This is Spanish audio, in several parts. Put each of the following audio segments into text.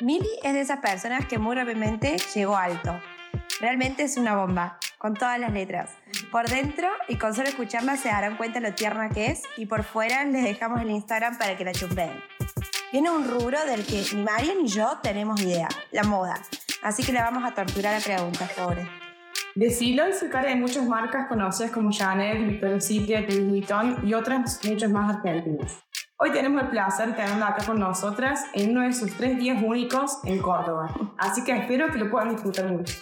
Mili es de esas personas que muy rápidamente llegó alto. Realmente es una bomba, con todas las letras. Por dentro y con solo escucharla se darán cuenta lo tierna que es y por fuera les dejamos el Instagram para que la chupeen. Viene un rubro del que ni María ni yo tenemos idea, la moda. Así que la vamos a torturar a preguntas, pobre. De Silo es cara de muchas marcas conocidas como Chanel, Victoria's Secret, Louis Vuitton y otras muchas más argentinas. Hoy tenemos el placer de tenerla acá con nosotras en uno de sus tres días únicos en Córdoba. Así que espero que lo puedan disfrutar mucho.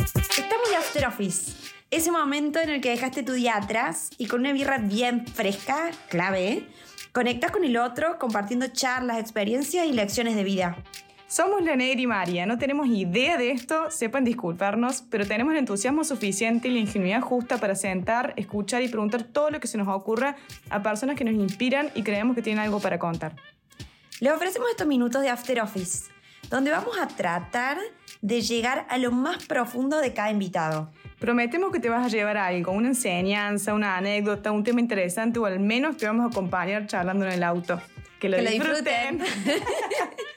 Estamos en After Office. Ese momento en el que dejaste tu día atrás y con una birra bien fresca, clave, conectas con el otro compartiendo charlas, experiencias y lecciones de vida. Somos la Negra y María, no tenemos idea de esto, sepan disculparnos, pero tenemos el entusiasmo suficiente y la ingenuidad justa para sentar, escuchar y preguntar todo lo que se nos ocurra a personas que nos inspiran y creemos que tienen algo para contar. Les ofrecemos estos minutos de After Office, donde vamos a tratar de llegar a lo más profundo de cada invitado. Prometemos que te vas a llevar algo, una enseñanza, una anécdota, un tema interesante o al menos te vamos a acompañar charlando en el auto. Que lo Que lo disfruten.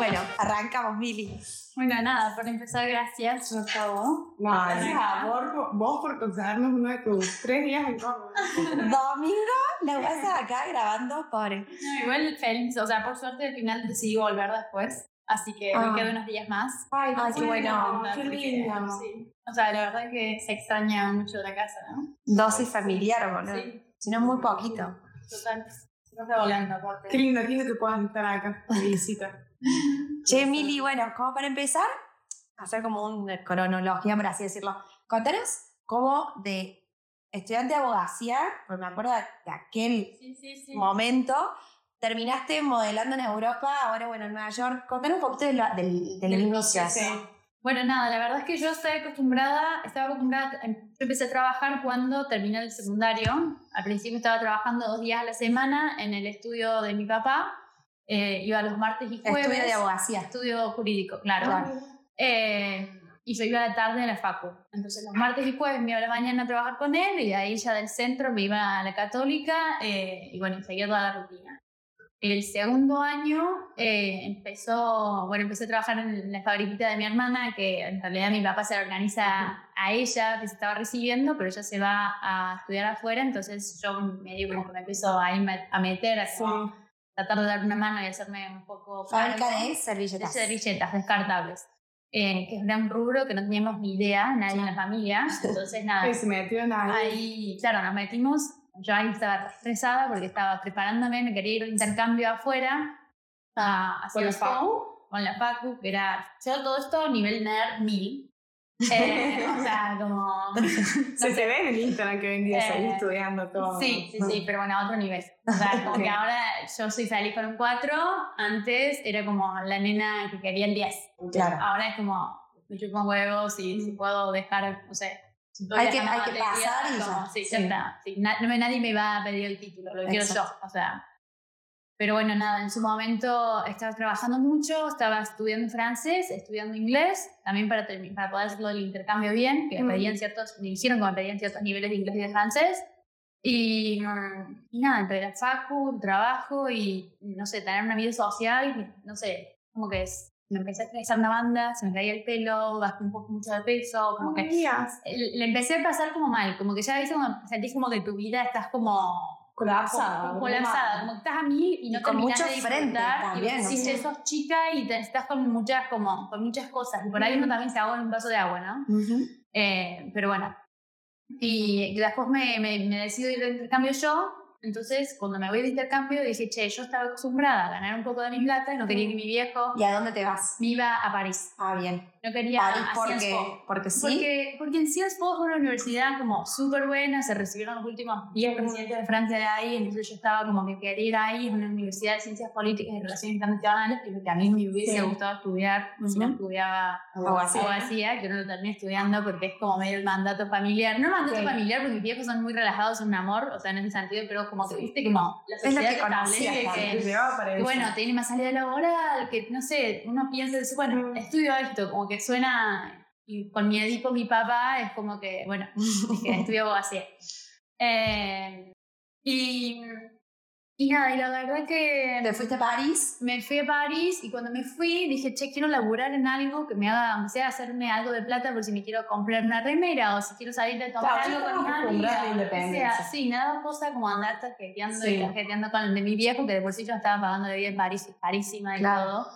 bueno, arrancamos, Mili. Bueno, nada, por empezar, gracias por todo. No, por favor, vos por contarnos uno de tus tres días en Córdoba. Domingo, la vas acá grabando, pobre. No, igual feliz, o sea, por suerte al final decidí volver después, así que Ah. me quedo unos días más. Ay, Ay, qué bueno, qué lindo. sí. O sea, la verdad es que se extraña mucho la casa, ¿no? Dosis familiar, boludo. Sí, Si no, muy poquito. total. Se está volando, aparte. Qué lindo, qué lindo que puedan estar acá de visita. Che, Mili, bueno, como para empezar, hacer como una cronología, por así decirlo. Contanos cómo de estudiante de abogacía, pues me acuerdo de, aquel Sí, sí, sí. momento, terminaste modelando en Europa, ahora bueno, en Nueva York. Contanos un poquito de la- del, del Del inicio. Bueno, nada, la verdad es que yo estaba acostumbrada, estaba acostumbrada, em, yo empecé a trabajar cuando terminé el secundario. Al principio estaba trabajando dos días a la semana en el estudio de mi papá. Eh, iba los martes y jueves. Estudio de abogacía. Estudio jurídico, claro. Claro. Eh, y yo iba de tarde a la facu. Entonces los martes y jueves me iba a la mañana a trabajar con él y de ahí ya del centro me iba a la católica eh, y bueno, seguía toda la rutina. El segundo año eh, empezó, bueno, empecé a trabajar en la fabriquita de mi hermana, que en realidad mi papá se la organiza a ella, que se estaba recibiendo, pero ella se va a estudiar afuera, entonces yo medio como que me empiezo a, a meter, a como tratar de dar una mano y hacerme un poco... Fábrica de de servilletas. servilletas descartables, eh, que era un rubro que no teníamos ni idea, nadie en la familia, entonces nada, se metió en ahí. ahí, claro, nos metimos. Yo ahí estaba estresada porque estaba preparándome, me quería ir a un intercambio afuera a hacer ¿Con la Facu? con la Facu, que era yo todo esto nivel nerd 1000. Eh, o sea, como. Se te ve en el Instagram que seguís Eh, estudiando todo. Sí, sí, sí, pero bueno, a otro nivel. O sea, como Ok. que ahora yo soy feliz con un 4, antes era como la nena que quería el 10. Claro. Ahora es como, me chupan huevos y si puedo dejar, no sé. Hay que- hay que pasar y ya. como, Sí, ya Sí. está. Sí, na- no nadie me va a pedir el título, lo quiero yo. Exacto. O sea. Pero bueno, nada, en su momento estaba trabajando mucho, estaba estudiando francés, estudiando inglés, también para, para poder hacerlo el intercambio bien, que me pedían ciertos, me hicieron como me pedían ciertos niveles de inglés y de francés. Y, y nada, entre la facu, el trabajo y, no sé, tener una vida social, no sé, como que es, me empecé a estresar una banda, se me caía el pelo, bajé un poco mucho de peso, como que Días. le le empecé a pasar como mal, como que ya viste, como, sentís como que tu vida estás como Colapsada. como colapsada, como que estás a mil y no Y con mucho de disfrutar, también, y ¿no? sí, Sí. sos chica y te, estás con muchas, como, con muchas cosas, y por ahí uno también se ahoga en un vaso de agua, ¿no? Ujú. Eh, pero bueno. Y después me, me, me decido ir de intercambio yo. Entonces, cuando me voy de intercambio, dije, che, yo estaba acostumbrada a ganar un poco de mi plata y no quería que mi viejo ¿Y a dónde te vas? me iba a París. Ah, bien. No quería París porque, porque sí. Porque, porque en Sciences Po es una universidad como súper buena, se recibieron los últimos 10 presidentes de Francia de ahí, entonces yo estaba como que quería ir ahí, es una universidad de ciencias políticas y relaciones internacionales, que es lo que a mí me hubiese Sí. gustado estudiar si no estudiaba Abogacía. que no lo terminé estudiando porque es como medio el mandato familiar. No el mandato Sí. familiar porque mis viejos son muy relajados, son un amor, o sea, en ese sentido, pero como que viste como la Es lo sociedad que conocías que- que bueno, tiene más salida laboral, que no sé, uno piensa, bueno, estudio esto, como que suena, y con mi Edipo, mi papá, es como que, bueno, dije, estudio abogacía. Eh, y, Y nada, y la verdad que ¿Te fuiste a París? me fui a París y cuando me fui dije, che, quiero laburar en algo que me haga, aunque sea hacerme algo de plata por si me quiero comprar una remera o si quiero salir a tomar Claro, algo con estaba una acostumbrada a amiga, la lo que sea. independencia. Sí, nada cosa como andar tarjeteando Sí. y tarjeteando con el de mi viejo, que de por sí yo estaba pagando de vida en París, carísima y Claro. todo.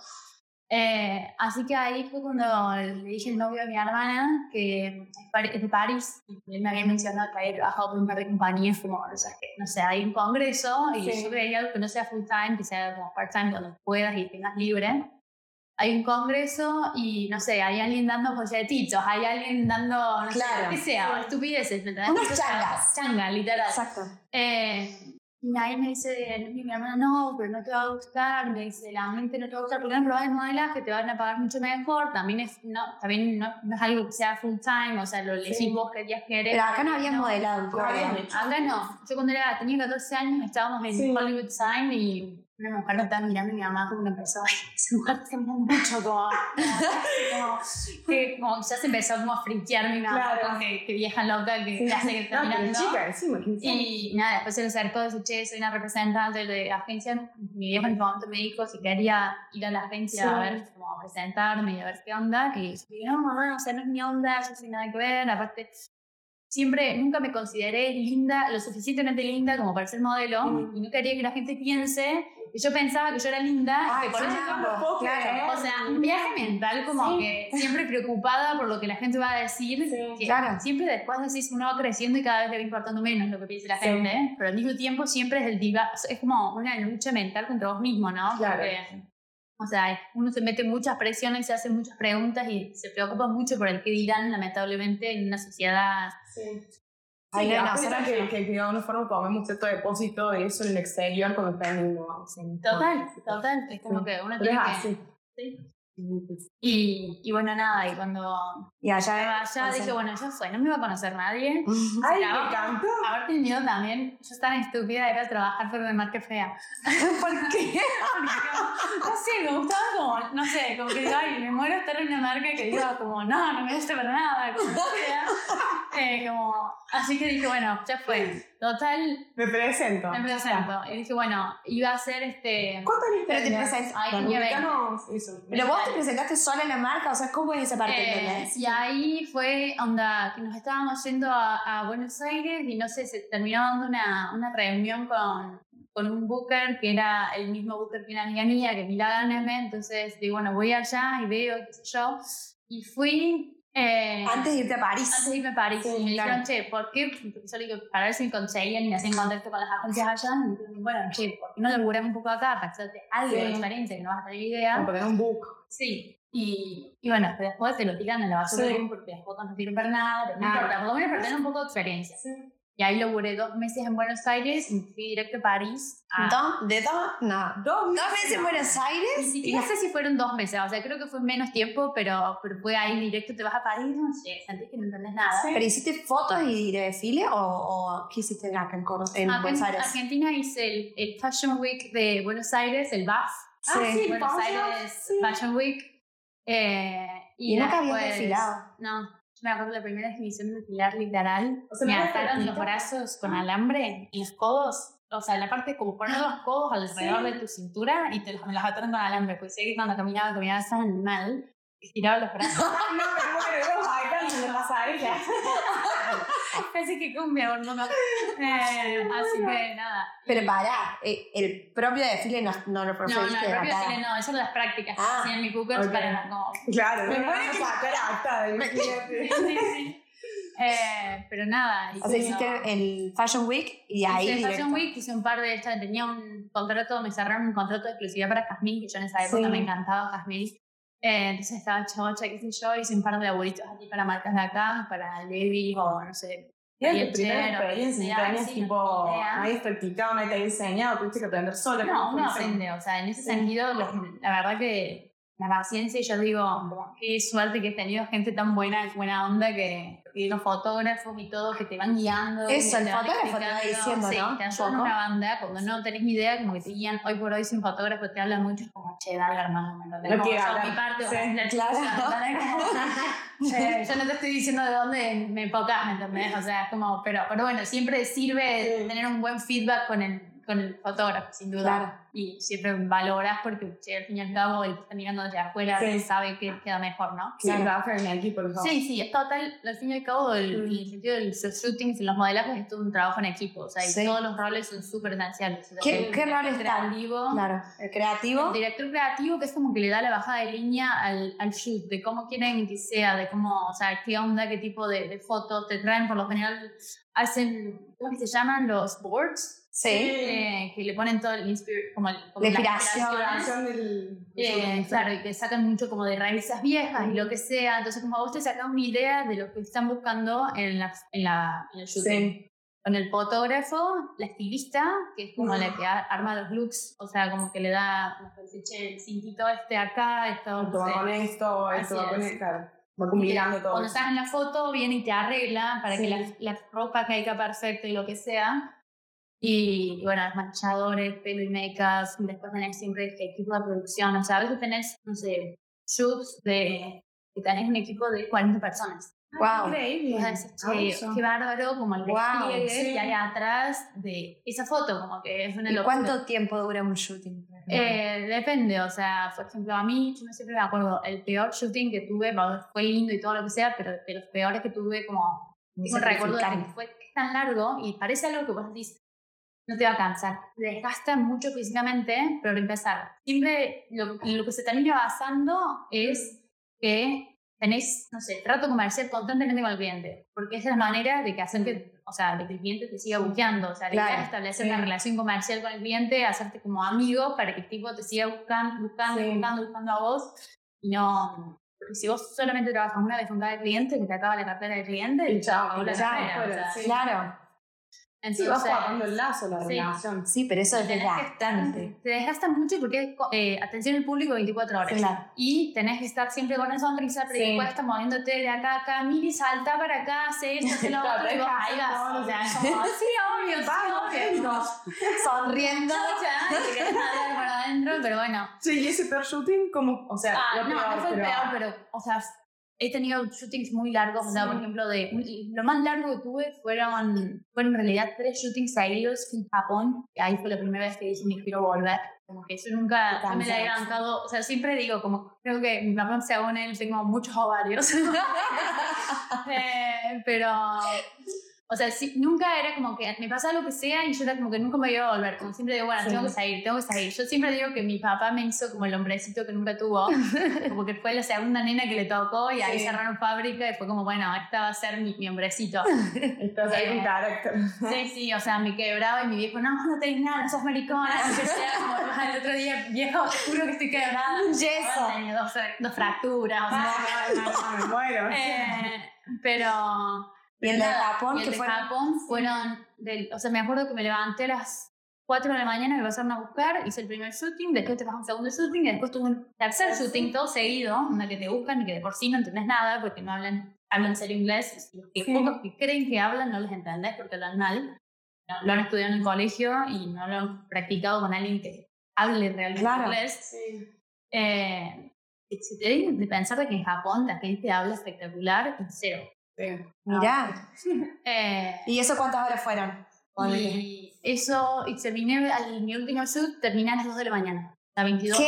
Eh, así que ahí fue cuando le dije al novio de mi hermana, que es de París, y él me había mencionado que había trabajado por un par de compañías, como, o sea, que, no sé, hay un congreso y Sí. yo quería algo que no sea full time, que sea como part time cuando puedas y tengas libre. Hay un congreso y no sé, hay alguien dando folletitos, hay alguien dando, no Claro. sé, lo que sea, estupideces. Unas changas. Changa, literal. Exacto. Eh, y ahí me dice mi hermana, no, pero no te va a gustar. Me dice, la mente no te va a gustar porque no probás el modelaje, te van a pagar mucho mejor. También es, no, también no, no es algo que sea full time, o sea, lo elegís vos qué días querés. Pero acá no habías No. modelado. No. Acá no. Yo cuando era, tenía 14 años estábamos en Sí. Hollywood Sign y me estaba mirando y mi mamá como una persona, "Ay, esa mujer está mirando mucho como, como, que, como ya se empezó como a friquear mi mamá, Claro. como que, que vieja loca que, hace que está No, mirando. chica, encima, 15 años. Y nada, después se le acercó y dice, che, soy una representante de agencia. Mi viejo en ese momento me dijo si quería ir a la agencia Sí. a ver, como a presentarme y a ver qué onda. Yo dije, no, mamá, o sea, no es mi onda, yo sin nada que ver. Aparte, siempre, nunca me consideré linda, lo suficientemente linda como para ser modelo. Mm. Y no quería que la gente piense que yo pensaba que yo era linda. Ay, que por eso claro. Claro. o sea, un viaje mental como Sí. que siempre preocupada por lo que la gente va a decir. Sí, que claro. Siempre después decís, uno va creciendo y cada vez le va importando menos lo que piense la Sí. gente, ¿eh? pero al mismo tiempo siempre es el diva, es como una lucha mental contra vos mismo, ¿no? Claro. Porque, o sea, uno se mete muchas presiones, se hace muchas preguntas y se preocupa mucho por el que dirán, lamentablemente, en una sociedad. Sí. Ay, Sí, nosotros que, que, de alguna forma comemos cierto depósito de eso en el exterior cuando está en sí. Total, total. Es como Sí. que uno tiene es que. así. Sí. Y, y bueno, nada, y cuando Y allá. estaba allá dije, bueno, ya fue, no me iba a conocer nadie. Ay, me encantó. Haber tenido también, yo tan estúpida era trabajar por una marca fea. ¿Por qué? No sé, me gustaba como, no sé, como que digo, ay, me muero estar en una marca que digo como, no, no me gusta para nada, como sea. Eh, como, así que dije, bueno, ya fue. Total, Me presento. me presento. Y dije, bueno, iba a hacer este... ¿Cuánto años te tenías? presentas. Ay, tenía 20. ubicanos eso. Pero vos te presentaste sola en la marca, o sea, ¿cómo es esa parte? Eh, y ahí fue onda que nos estábamos yendo a, a Buenos Aires y no sé, se terminó dando una, una reunión con, con un booker que era el mismo booker que una amiga mía, que es Mila Ganeme, entonces digo, bueno, voy allá y veo, qué sé yo, y fui... eh, Antes de irte a París. antes de irme a París, Sí, y me claro. dijeron, che, ¿por qué? Porque yo le digo, para ver si me conseguían y me hacían contacto con las agencias allá. Y me dijeron, bueno, che, ¿por qué no laburamos un poco acá para hacerte algo Sí. diferente que no vas a tener idea? Como poner un book. Sí. Y, y bueno, después te lo tiran en la basura Sí. porque las fotos no sirven para nada, pero no Ah. importa, por lo menos para tener un poco de experiencia. Y ahí laburé dos meses en Buenos Aires y fui directo a París. a- ¿Dos? ¿De dos? No. Dos ¿Dos meses en Buenos Aires? Ni siquiera sé si fueron dos meses, o sea, creo que fue menos tiempo, pero, pero fue ahí directo, te vas a París, no sé, sentís que no entendés nada. Sí. ¿Pero hiciste fotos y de desfile o, o qué hiciste acá en, en Acá Buenos en Aires? Argentina hice el, el Fashion Week de Buenos Aires, el BAF. Ah, sí, Buenos Aires sí. Fashion Week. Eh, Y nunca habías desfilado. No, me acuerdo la primera me hicieron desfilar literal. O sea, me ¿no ataron los brazos con alambre y los codos. O sea, la parte como poner los codos alrededor de tu cintura y te los, me los ataron con alambre. Pues sé que cuando caminaba, caminaba tan mal, estiraba los brazos. Ay, no, los icons de la pasarela. Pensé que cumbia, boludo. Eh, así que nada. Pero pará, eh, el propio desfile no, no lo No, no, preferiste el de propio acá. cine no, esas son las prácticas Ah, hacían mis cookers ok. para como Claro, Me me a que- sacar acta de fíjate. sí, sí. Eh, pero nada. O sea, hiciste eso. el Fashion Week y ahí Hice directo. Fashion Week, hice un par de estas, tenía un contrato, me cerraron un contrato de exclusividad para Jasmine, que yo en esa época Sí. me encantaba Jasmine. Eh, entonces estaba chocha, qué sé yo, hice un par de laburitos aquí para marcas de acá, para Levi o no sé. Y es tu primera experiencia, tenías sí, tipo, nadie practicado, nadie te había enseñado, tuviste que aprender sola. No, ¿cómo uno aprende, o sea, en ese sentido, la verdad que la paciencia, yo digo, qué suerte que he tenido gente tan buena, buena onda, que, y los fotógrafos y todo, que te van guiando. Eso, el fotógrafo te va diciendo, sí, ¿no? te ayudan una banda, cuando no tenés ni idea, como que te guían, hoy por hoy sin fotógrafo te hablan mucho, como, che, dale hermano, ¿me entendés? No Como, quiero mi parte, Sí, la claro. Como, eh, yo no te estoy diciendo de dónde me enfocas, ¿me entendés? O sea, es como, pero, pero bueno, siempre sirve Sí. tener un buen feedback con el con el fotógrafo, sin duda. Claro. Y siempre valoras porque che, al fin y al cabo el que está mirando desde afuera Sí. sabe que queda mejor, ¿no? Sí, en equipo. los dos. Sí, sí, total, al fin y al cabo, el, Mm. el sentido de los shootings y los modelajes es todo un trabajo en equipo, o sea, y Sí. todos los roles son súper esenciales. O sea, ¿Qué- el qué roles están? creativo, Claro. El creativo. el director creativo que es como que le da la bajada de línea al, al shoot, de cómo quieren que sea, de cómo, o sea, qué onda, qué tipo de, de fotos te traen, por lo general hacen, ¿cómo se llaman? Los boards, Sí. eh, que le ponen todo el inspir- como, el, como La inspiración. inspiraciones. Creación del- Eh, claro, y que sacan mucho como de revistas viejas y lo que sea. Entonces, como vos te sacas una idea de lo que están buscando en, la, en, la, en el shooting. Sí. Con el fotógrafo, la estilista, que es como la que a- arma los looks, o sea, como que le da, que dice, che, el cintito este acá, esto, Esto va con esto, esto va con es. esto. Claro. Va combinando todo. Cuando estás en la foto, viene y te arregla para que Sí. la, la ropa caiga perfecto y lo que sea. Y, bueno, los manchadores, pelo y make-up, y después tenés siempre equipo de producción. O sea, a veces tenés, no sé, shoots de que tenés un equipo de 40 personas. Wow. Increíble. Y vos decís, che, Fabuloso. qué bárbaro, como el despliegue sí. que hay atrás de esa foto, como que es una ¿Y locura. cuánto tiempo dura un shooting? Eh, depende, o sea, por ejemplo, a mí, yo no siempre me acuerdo, el peor shooting que tuve, fue lindo y todo lo que sea, pero de los peores que tuve, como, un recuerdo de que fue tan largo y parece algo que vos decís, no te va a cansar. Te desgasta mucho físicamente, pero para empezar, siempre lo, lo que se termina basando es que tenés, no sé, trato comercial constantemente con el cliente, porque esa es la manera de que hacen que, o sea, de que el cliente te siga buscando, o sea, Claro, es establecer sí. una relación comercial con el cliente, hacerte como amigo para que el tipo te siga buscando, buscando, Sí. buscando, buscando a vos, y no, porque si vos solamente trabajas una vez con cada cliente, que te acaba la cartera del cliente, Y chao, la carrera, o sea, sí. Claro. Sí, vas entonces, guardando el lazo, la sí. relación. Sí, pero eso es desgastante. Te desgasta mucho porque eh, atención al público 24 horas. Claro. Y tenés que estar siempre con la sonrisa, pero Sí. después estás moviéndote de acá a acá, mira y salta para acá, hace esto, hace lo otro, y vos todo O sea, sí, obvio, sí, obvio. Sonriendo. Para adentro, pero bueno. Sí, y ese peor shooting, como, o sea, Ah, lo no, peor, no fue el peor, pero, o sea, he tenido shootings muy largos, o sea, Sí. por ejemplo, de, lo más largo que tuve fueron, fueron en realidad tres shootings seguidos en Japón, ahí fue la primera vez que dije, me quiero volver, como que yo nunca, me la he bancado, o sea, siempre digo, como, creo que mi papá según él tengo muchos ovarios, Eh, pero... O sea, nunca era como que me pasaba lo que sea y yo era como que nunca me iba a volver. Como siempre digo, bueno, Sí. tengo que salir, tengo que salir. Yo siempre digo que mi papá me hizo como el hombrecito que nunca tuvo. como que fue la segunda nena que le tocó y ahí Sí. cerraron fábrica y fue como, bueno, esta va a ser mi, mi hombrecito. Ahí con Eh, carácter. sí, sí, o sea, me quebraba y mi viejo, no, no tenés nada, no sos maricona. Y yo era como, "Ah, el otro día, viejo, te juro que estoy quebrada. Un yeso. Tenía dos, dos fracturas, o sea. Ah, me muero. eh, pero Y el de Japón, que de fue. Japón fueron, del, o sea, me acuerdo que me levanté a las 4 de la mañana, me pasaron a buscar, hice el primer shooting, después te vas a un segundo shooting, y después tuve un tercer shooting todo seguido, una que te buscan y que de por sí no entendés nada porque no hablan, hablan cero inglés, los que Sí. pocos que creen que hablan no les entendés porque hablan mal, no, lo han estudiado en el colegio y no lo han practicado con alguien que hable realmente Claro. inglés. Sí. Eh, si te de pensar de que en Japón la gente habla espectacular, y cero. Sí. Mirá. Eh, ¿Y eso cuántas horas fueron? Y eso, y terminé, al, mi último shoot terminé a las 2 de la mañana, a 22. ¿Qué?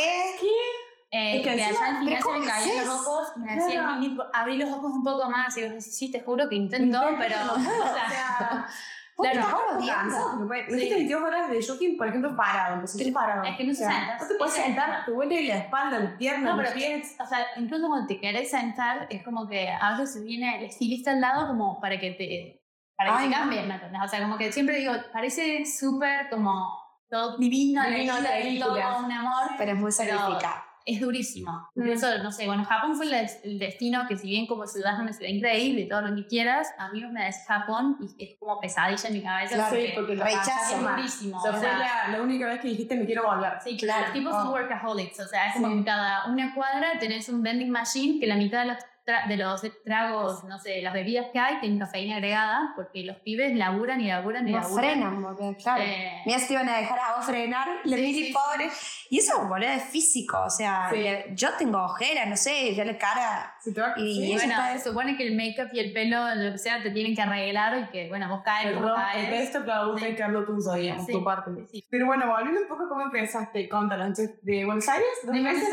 Eh, Es que que encima- allá al final ¿pero se cómo me caían los ojos, me decían, Claro. "Nini, abrí los ojos un poco más, y yo decía, sí, te juro que intento, pero, o sea, ¿Vos Claro. 22 horas de shooting, por ejemplo, parado. Es que no se O sea, sienta. No te puedes Es sentar, te duele la espalda, el pierna, no, los pero pies. o sea, incluso cuando te querés sentar, es como que a veces viene el estilista al lado como para que te, para que Ay, te no. cambie, ¿me entendés? O sea, como que siempre digo, parece súper como todo divino, Divino, todo un amor, Pero es muy sacrificado. Es durísimo. Mm. Por eso, no sé, bueno, Japón fue el, el destino que si bien como ciudad es una ciudad increíble, todo lo que quieras, a mí me des Japón y es como pesadilla en mi cabeza. Claro, porque lo rechazo. es durísimo. O sea, o fue la, la única vez que dijiste me quiero volver. Sí, Claro. Los tipos son Oh. workaholics, o sea, es como Sí. en cada una cuadra tenés un vending machine que la mitad de los tra- de los tragos, no sé, las bebidas que hay tienen cafeína agregada porque los pibes laburan y laburan y No laburan. frenan, boludo, claro. Eh, Mira si iban a dejar a vos frenar, le Sí, sí, pobre. Y eso, boludo, es físico. O sea, Sí. yo tengo ojeras, no sé, yo le cara. Y sí, eso bueno, se supone que el make-up y el pelo, lo que sea, te tienen que arreglar y que, bueno, vos caes, el vos rojo, caes. el resto produce Sí. que hablo tuyo, digamos, Sí. tu parte. Sí. Pero bueno, volviendo un poco a cómo empezaste, contanos, entonces, de Buenos Aires, De Buenos Aires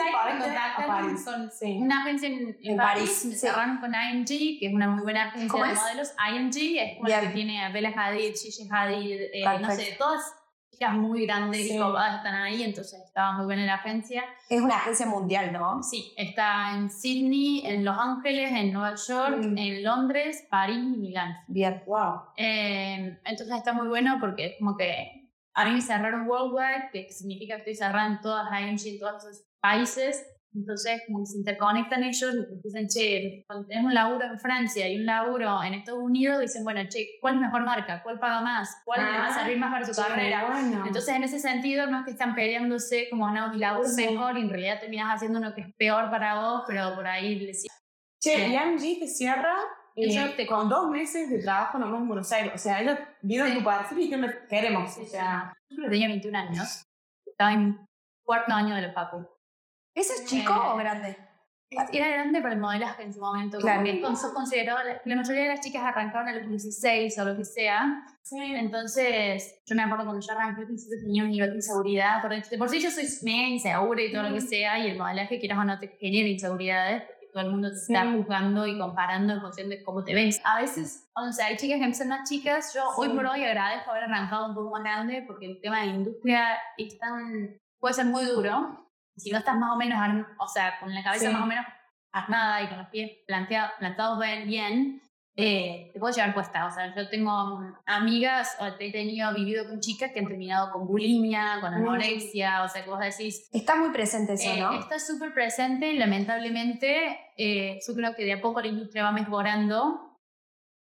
a París. con una agencia en, en París, París, cerraron con IMG, que es una muy buena agencia ¿Cómo de es? modelos. IMG es la Bien. que tiene a Bella Hadid, Gigi Hadid, eh, no sé, todas chicas muy grandes Sí. y copadas están ahí, entonces estaba muy buena la agencia. Es una agencia mundial, ¿no? Sí, está en Sydney, en Los Ángeles, en Nueva York, Mm. en Londres, París y Milán. Bien. Wow. Eh, entonces está muy bueno porque es como que a mí me cerraron worldwide, que significa que estoy cerrada en todas las en todos esos países. Entonces, como se interconectan ellos y dicen, che, cuando tenemos un laburo en Francia y un laburo en Estados Unidos, dicen, bueno, che, ¿cuál es mejor marca? ¿Cuál paga más? ¿Cuál le va a Ah, servir más para tu carrera? Bueno. Entonces, en ese sentido, no es que están peleándose como, no, mi laburo es Sí. mejor y en realidad terminas haciendo uno que es peor para vos, pero por ahí le Che, y AMG te cierra eh, te- con dos meses de trabajo nomás en Buenos Aires. O sea, ellos vieron Sí. tu perfil y dijeron, queremos. O sea, yo tenía 21 años, estaba en cuarto año de la facu. ¿Eso es chico Eh, o grande? Era grande para el modelaje en su momento. Claro. Como que la, mayoría de las chicas arrancaron a los 16 o lo que sea. Entonces, yo me acuerdo cuando yo arranqué, tenía un nivel de inseguridad. Por, de por sí yo soy mega insegura y todo lo que sea, y el modelaje, quieras o no, te genera inseguridades, porque todo el mundo te está Sí. juzgando y comparando en función de cómo te ves. A veces, o sea, hay chicas que empiezan más chicas. Yo hoy Sí. por hoy agradezco haber arrancado un poco más grande, porque el tema de la industria es tan, puede ser muy duro. Si no estás más o menos, o sea, con la cabeza Sí. más o menos armada y con los pies plantea- plantados bien, eh, te puedo llevar puesta. O sea, yo tengo amigas, o he tenido, vivido con chicas que han terminado con bulimia, con anorexia, o sea, que vos decís, Está muy presente eso, eh, ¿no? está súper presente, lamentablemente, eh, yo creo que de a poco la industria va mejorando,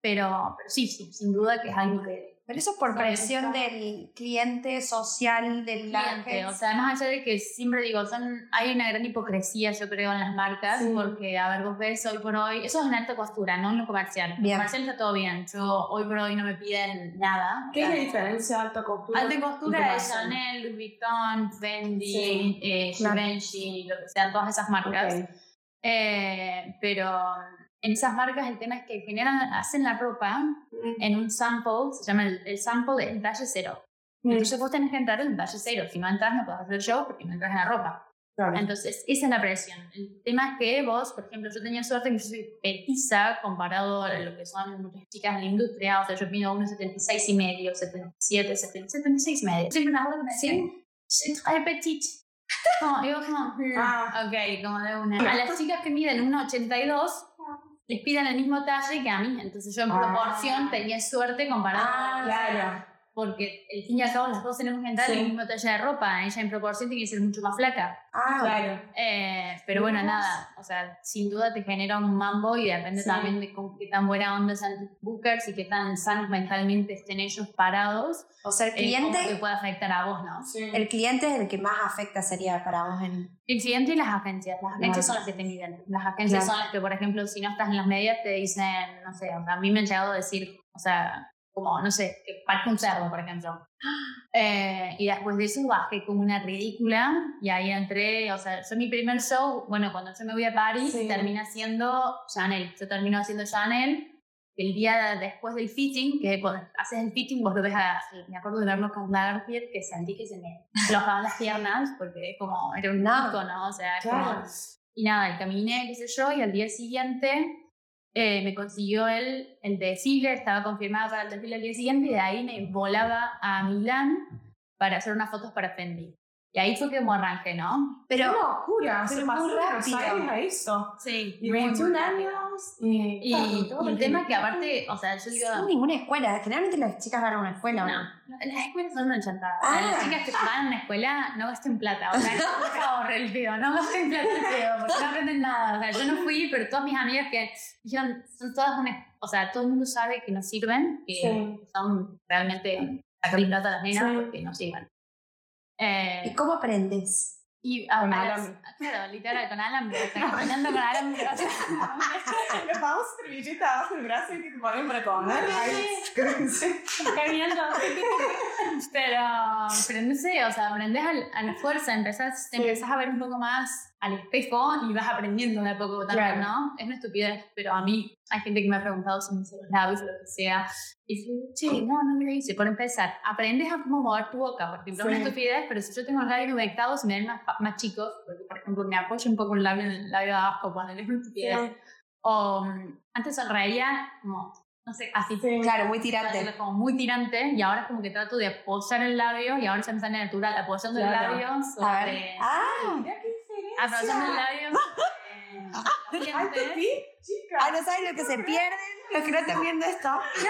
pero, pero sí, sí, sin duda que es algo que Pero eso es por presión del cliente social, del cliente, o sea, más allá de que siempre digo, son, hay una gran hipocresía, yo creo, en las marcas, Sí. porque, a ver, vos ves hoy por hoy, eso es en alta costura, no en lo comercial. En lo Bien. comercial está todo bien, yo hoy por hoy no me piden nada. ¿qué es la diferencia de alta costura? Alta costura es? Chanel, Louis Vuitton, Fendi, Sí, eh, claro. Givenchy, lo que sean, todas esas marcas. Eh, pero en esas marcas el tema es que generan, hacen la ropa en un sample, se llama el, el sample es talle cero. Mm, Entonces vos tenés que entrar en talle cero. Si no entras, no puedes hacer el show porque no entras en la ropa. claro. Entonces, esa es la presión. El tema es que vos, por ejemplo, yo tenía suerte que yo soy petiza comparado a lo que son muchas chicas en la industria. O sea, yo mido unos 76 y medio, 77, 70, 76 y medio. Siempre acuerdo que me decían, "C'est très petite. Como, yo como, "Mm, Ah. ok, como de una. A las chicas que miden 1,82 les piden el mismo talle que a mí. Entonces yo en Ah. proporción tenía suerte comparado Ah, Claro. Porque el fin y al cabo las dos tenemos que entrar en Sí. el mismo talle de ropa. Ella en proporción tiene que ser mucho más flaca. Ah, Claro. Eh, pero bueno, vos. nada, o sea, sin duda te genera un mambo y depende Sí. también de con qué tan buena onda sean tus bookers y qué tan sanos mentalmente estén ellos parados. O sea, el eh, cómo te cliente, puede afectar a vos, ¿no? Sí. el cliente es el que más afecta sería para vos en... El cliente y las agencias. Las agencias Claro. son las que te miden. Las agencias Claro. son las que, por ejemplo, si no estás en las medias, te dicen, no sé, a mí me han llegado a decir, o sea, como, no sé, que parezca un cerdo, por ejemplo. Eh, y después de eso bajé como una ridícula y ahí entré, o sea, yo mi primer show, bueno, cuando yo me voy a París, Sí. termina siendo Chanel. Yo termino haciendo Chanel. El día después del fitting, que cuando haces el fitting, vos lo ves a, me acuerdo de verlo con Lagerfeld, que sentí que se me aflojaban las piernas, porque es como, era un No. icono, o sea, es como- Claro. y nada, y caminé, qué sé yo, y al día siguiente eh, me consiguió él el desfile, estaba confirmada para el desfile al día siguiente, y de ahí me volaba a Milán para hacer unas fotos para Fendi. Y ahí fue como arranqué, ¿no? Pero, Qué locura, se pero pasó muy de rápido. A eso. Sí. Y 21 años. Y, Y, y el tema es que aparte, o sea, yo digo... sin ninguna escuela. Generalmente las chicas van a una escuela, ¿o No, no? las escuelas son una chantada. Ah. Las chicas que van a una escuela no gasten plata. O sea, por favor, el pedo, no gasten plata el pedo, porque no aprenden nada. O sea, yo no fui, pero todas mis amigas que dijeron, son todas una. O sea, todo el mundo sabe que no sirven, que Sí. son realmente sacarle plata a las nenas Sí. porque no sirven. Eh, ¿Y cómo aprendes? Y a, Con a las- claro, literal, con alambre. O sea, caminando con alambre. O sea, Le vamos servilleta abajo del brazo y que te ponen sí. caminando. Pero, pero no sé, o sea, aprendes al- a, la fuerza, empezás, te Sí. empezás a ver un poco más al espejo y vas aprendiendo de a poco también, Claro. ¿no? Es una estupidez, pero a mí hay gente que me ha preguntado si me hice los labios o lo que sea. Y digo, che, no, no me lo hice. Por empezar, aprendes a cómo mover tu boca, por ejemplo, es una Sí. estupidez, pero si yo tengo los labios humectados, me ven más, más chicos, porque por ejemplo me apoyo un poco el labio en el labio de abajo, cuando es una estupidez. O mm, antes sonreía como, no sé, así. Sí. Claro, muy tirante. como muy tirante y ahora es como que trato de apoyar el labio y ahora ya me sale natural apoyando Claro. el labio A sobre ver. Ah, Mira diferencia. apoyando el labio sobre Ay, te vi, chica. ah, no saben lo que se pierden los que no están viendo esto. Que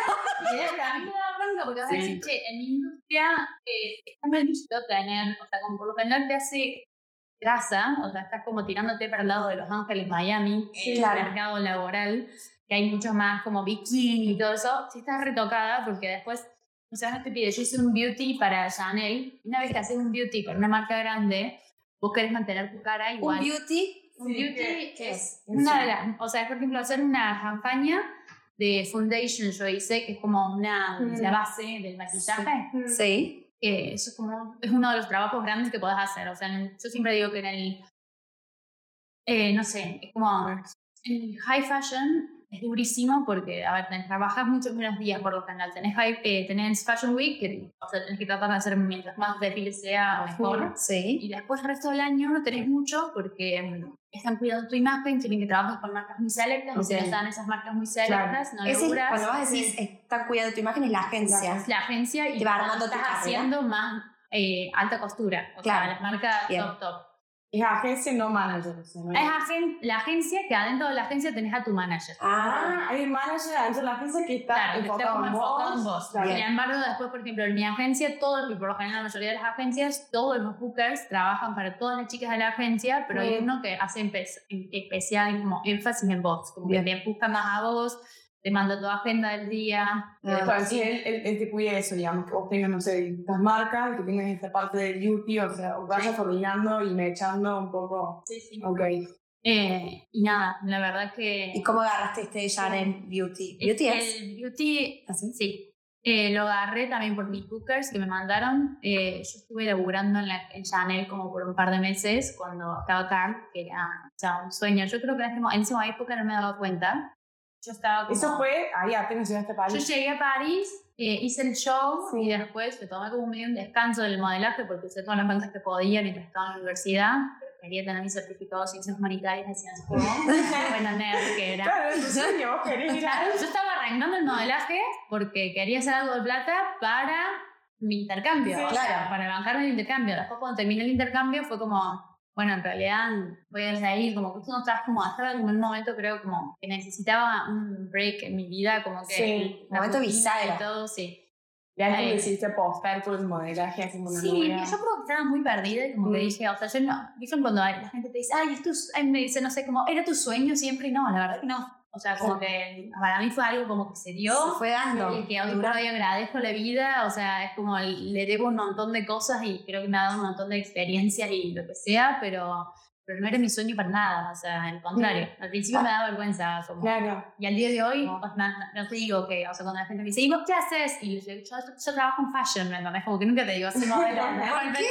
a mí me da bronca porque vas a Sí. decir, che, en mi industria eh, está mal visto tener, o sea, como por lo general te hace grasa, o sea, estás como tirándote para el lado de Los Ángeles, Miami, Sí, el claro. mercado laboral, que hay mucho más como bikini y todo eso, si estás retocada porque después, o sea, no te pide, yo hice un beauty para Chanel, y una vez que haces un beauty para una marca grande, vos querés mantener tu cara igual. Un beauty. Un Sí, beauty ¿qué- qué es es? una de las, o sea, por ejemplo, hacer una campaña de foundation yo hice, que es como una, Mm. la base del maquillaje, Sí. que eso es como, es uno de los trabajos grandes que podés hacer, o sea, yo siempre digo que en el, eh, no sé, es como, en el high fashion es durísimo porque, a ver, tenés, trabajas muchos menos días por lo general, tenés, high, eh, tenés Fashion Week, que o sea, tenés que tratar de hacer mientras más desfiles sea mejor, Sí. y después el resto del año no tenés mucho porque mm, están cuidando tu imagen, quieren que trabajes con marcas muy selectas, y si están esas marcas muy selectas, no es, logras. cuando vos decís, están cuidando tu imagen, es la agencia. Es la agencia y Te va armando estás haciendo más eh, alta costura, o Claro. sea, las marcas Bien. top top. Es agencia, no manager. o sea, no Es agen- la agencia que adentro de la agencia tenés a tu manager. Ah, hay un manager dentro de la agencia que está Claro, que enfocado en enfocado en vos. Claro. Sin embargo, después, por ejemplo, en mi agencia, todo, y por lo general la mayoría de las agencias, todos los bookers trabajan para todas las chicas de la agencia, pero hay uno que hace en- especial como énfasis en vos, como Bien. que te busca más a vos, te manda tu agenda del día. Ah. Entonces, sí, él, él, él te cuida eso, digamos, que vos tengas, no sé, estas marcas, que tengas esta parte de beauty, o sea, vayas coordinando y me echando un poco. Sí, sí. Ok. Eh, y nada, la verdad que... ¿Y cómo agarraste este Chanel Beauty? ¿Beauty es? El beauty, ¿Así? sí. Eh, lo agarré también por mis bookers que me mandaron. Eh, yo estuve laburando en, la, en Chanel como por un par de meses cuando estaba acá, que era o sea, un sueño. Yo creo que en, ese mo- en esa época no me daba cuenta. Yo estaba como... Eso fue ahí apenas llegaste a Yo París. llegué a París, eh, hice el show Sí. y después me tomé como medio un descanso del modelaje porque usé todas las cosas que podía mientras estaba en la universidad. Pero quería tener mi certificado de ciencias humanitarias y ciencias como buena nerd que era. Claro, es tu sueño, vos querés ir a... Claro, yo estaba arrancando el modelaje porque quería hacer algo de plata para mi intercambio, Sí, o sea, claro. para bancarme el intercambio. Después cuando terminé el intercambio fue como, bueno, en realidad voy a salir, como que tú no estabas como, estaba como en un momento creo como que necesitaba un break en mi vida, como que Sí, la momento bisagra. y todo, sí. Ya que decidiste apostar por el modelaje así como una Sí, yo creo que estaba muy perdida y como que Mm. dije, o sea, yo no, dicen cuando la gente te dice, ay, es- ay, me dice, no sé, como, era tu sueño siempre y no, la verdad que no. O sea, como que para mí fue algo como que se dio. Se fue dando. Y que hoy por hoy agradezco la vida, o sea, es como le debo un montón de cosas y creo que me ha dado un montón de experiencias y lo que sea, pero, pero no era mi sueño para nada, o sea, al contrario. Al principio me daba vergüenza, como, Claro. y al día de hoy, No. pues, no, no- no te digo que, o sea, cuando la gente me dice, ¿y vos qué haces? Y yo, yo, yo trabajo en fashion, ¿me entendés? Como que nunca te digo así, modelo. ¿Por qué?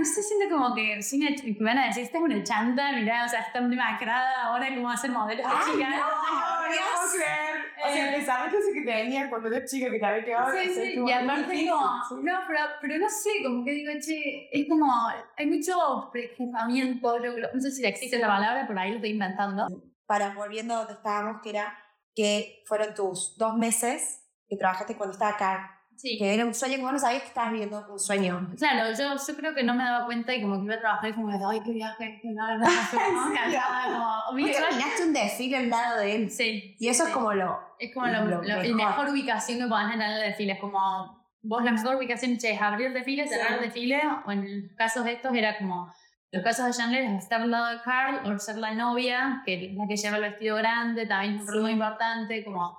No sé, siento como que soy una, que me van a decir, esta es una chanta, mirá, o sea, está demacrada, ahora cómo va a ser modelo esta Ay, chica. no. No, no puedo creer. O sea, Eh. el pensamiento ese que te venía cuando eras chica, que te había quedado. Sí, sí, y aparte como, no, pero, pero no sé, como que digo, che, es como, hay mucho prejuzgamiento, no sé si existe la palabra, pero ahí lo estoy inventando. Para volviendo a donde estábamos, que era que fueron tus dos meses que trabajaste cuando estaba acá. Sí. Que era un sueño que vos no sabías que estabas viviendo un sueño. Claro, yo, yo creo que no me daba cuenta y como que iba a trabajar y como, ay, qué viaje, qué nada, no, no, terminaste un desfile al lado de él. Sí. Y eso sí. es como lo... Es como lo, Lo lo- mejor. mejor ubicación que podés tener en el desfile. Es como vos la mejor ubicación che, es abrir el desfile, cerrar el desfile, o en los casos estos era como los casos de Chandler es estar al lado de Carl o ser la novia, que es la que lleva el vestido grande, también es un rol muy importante, como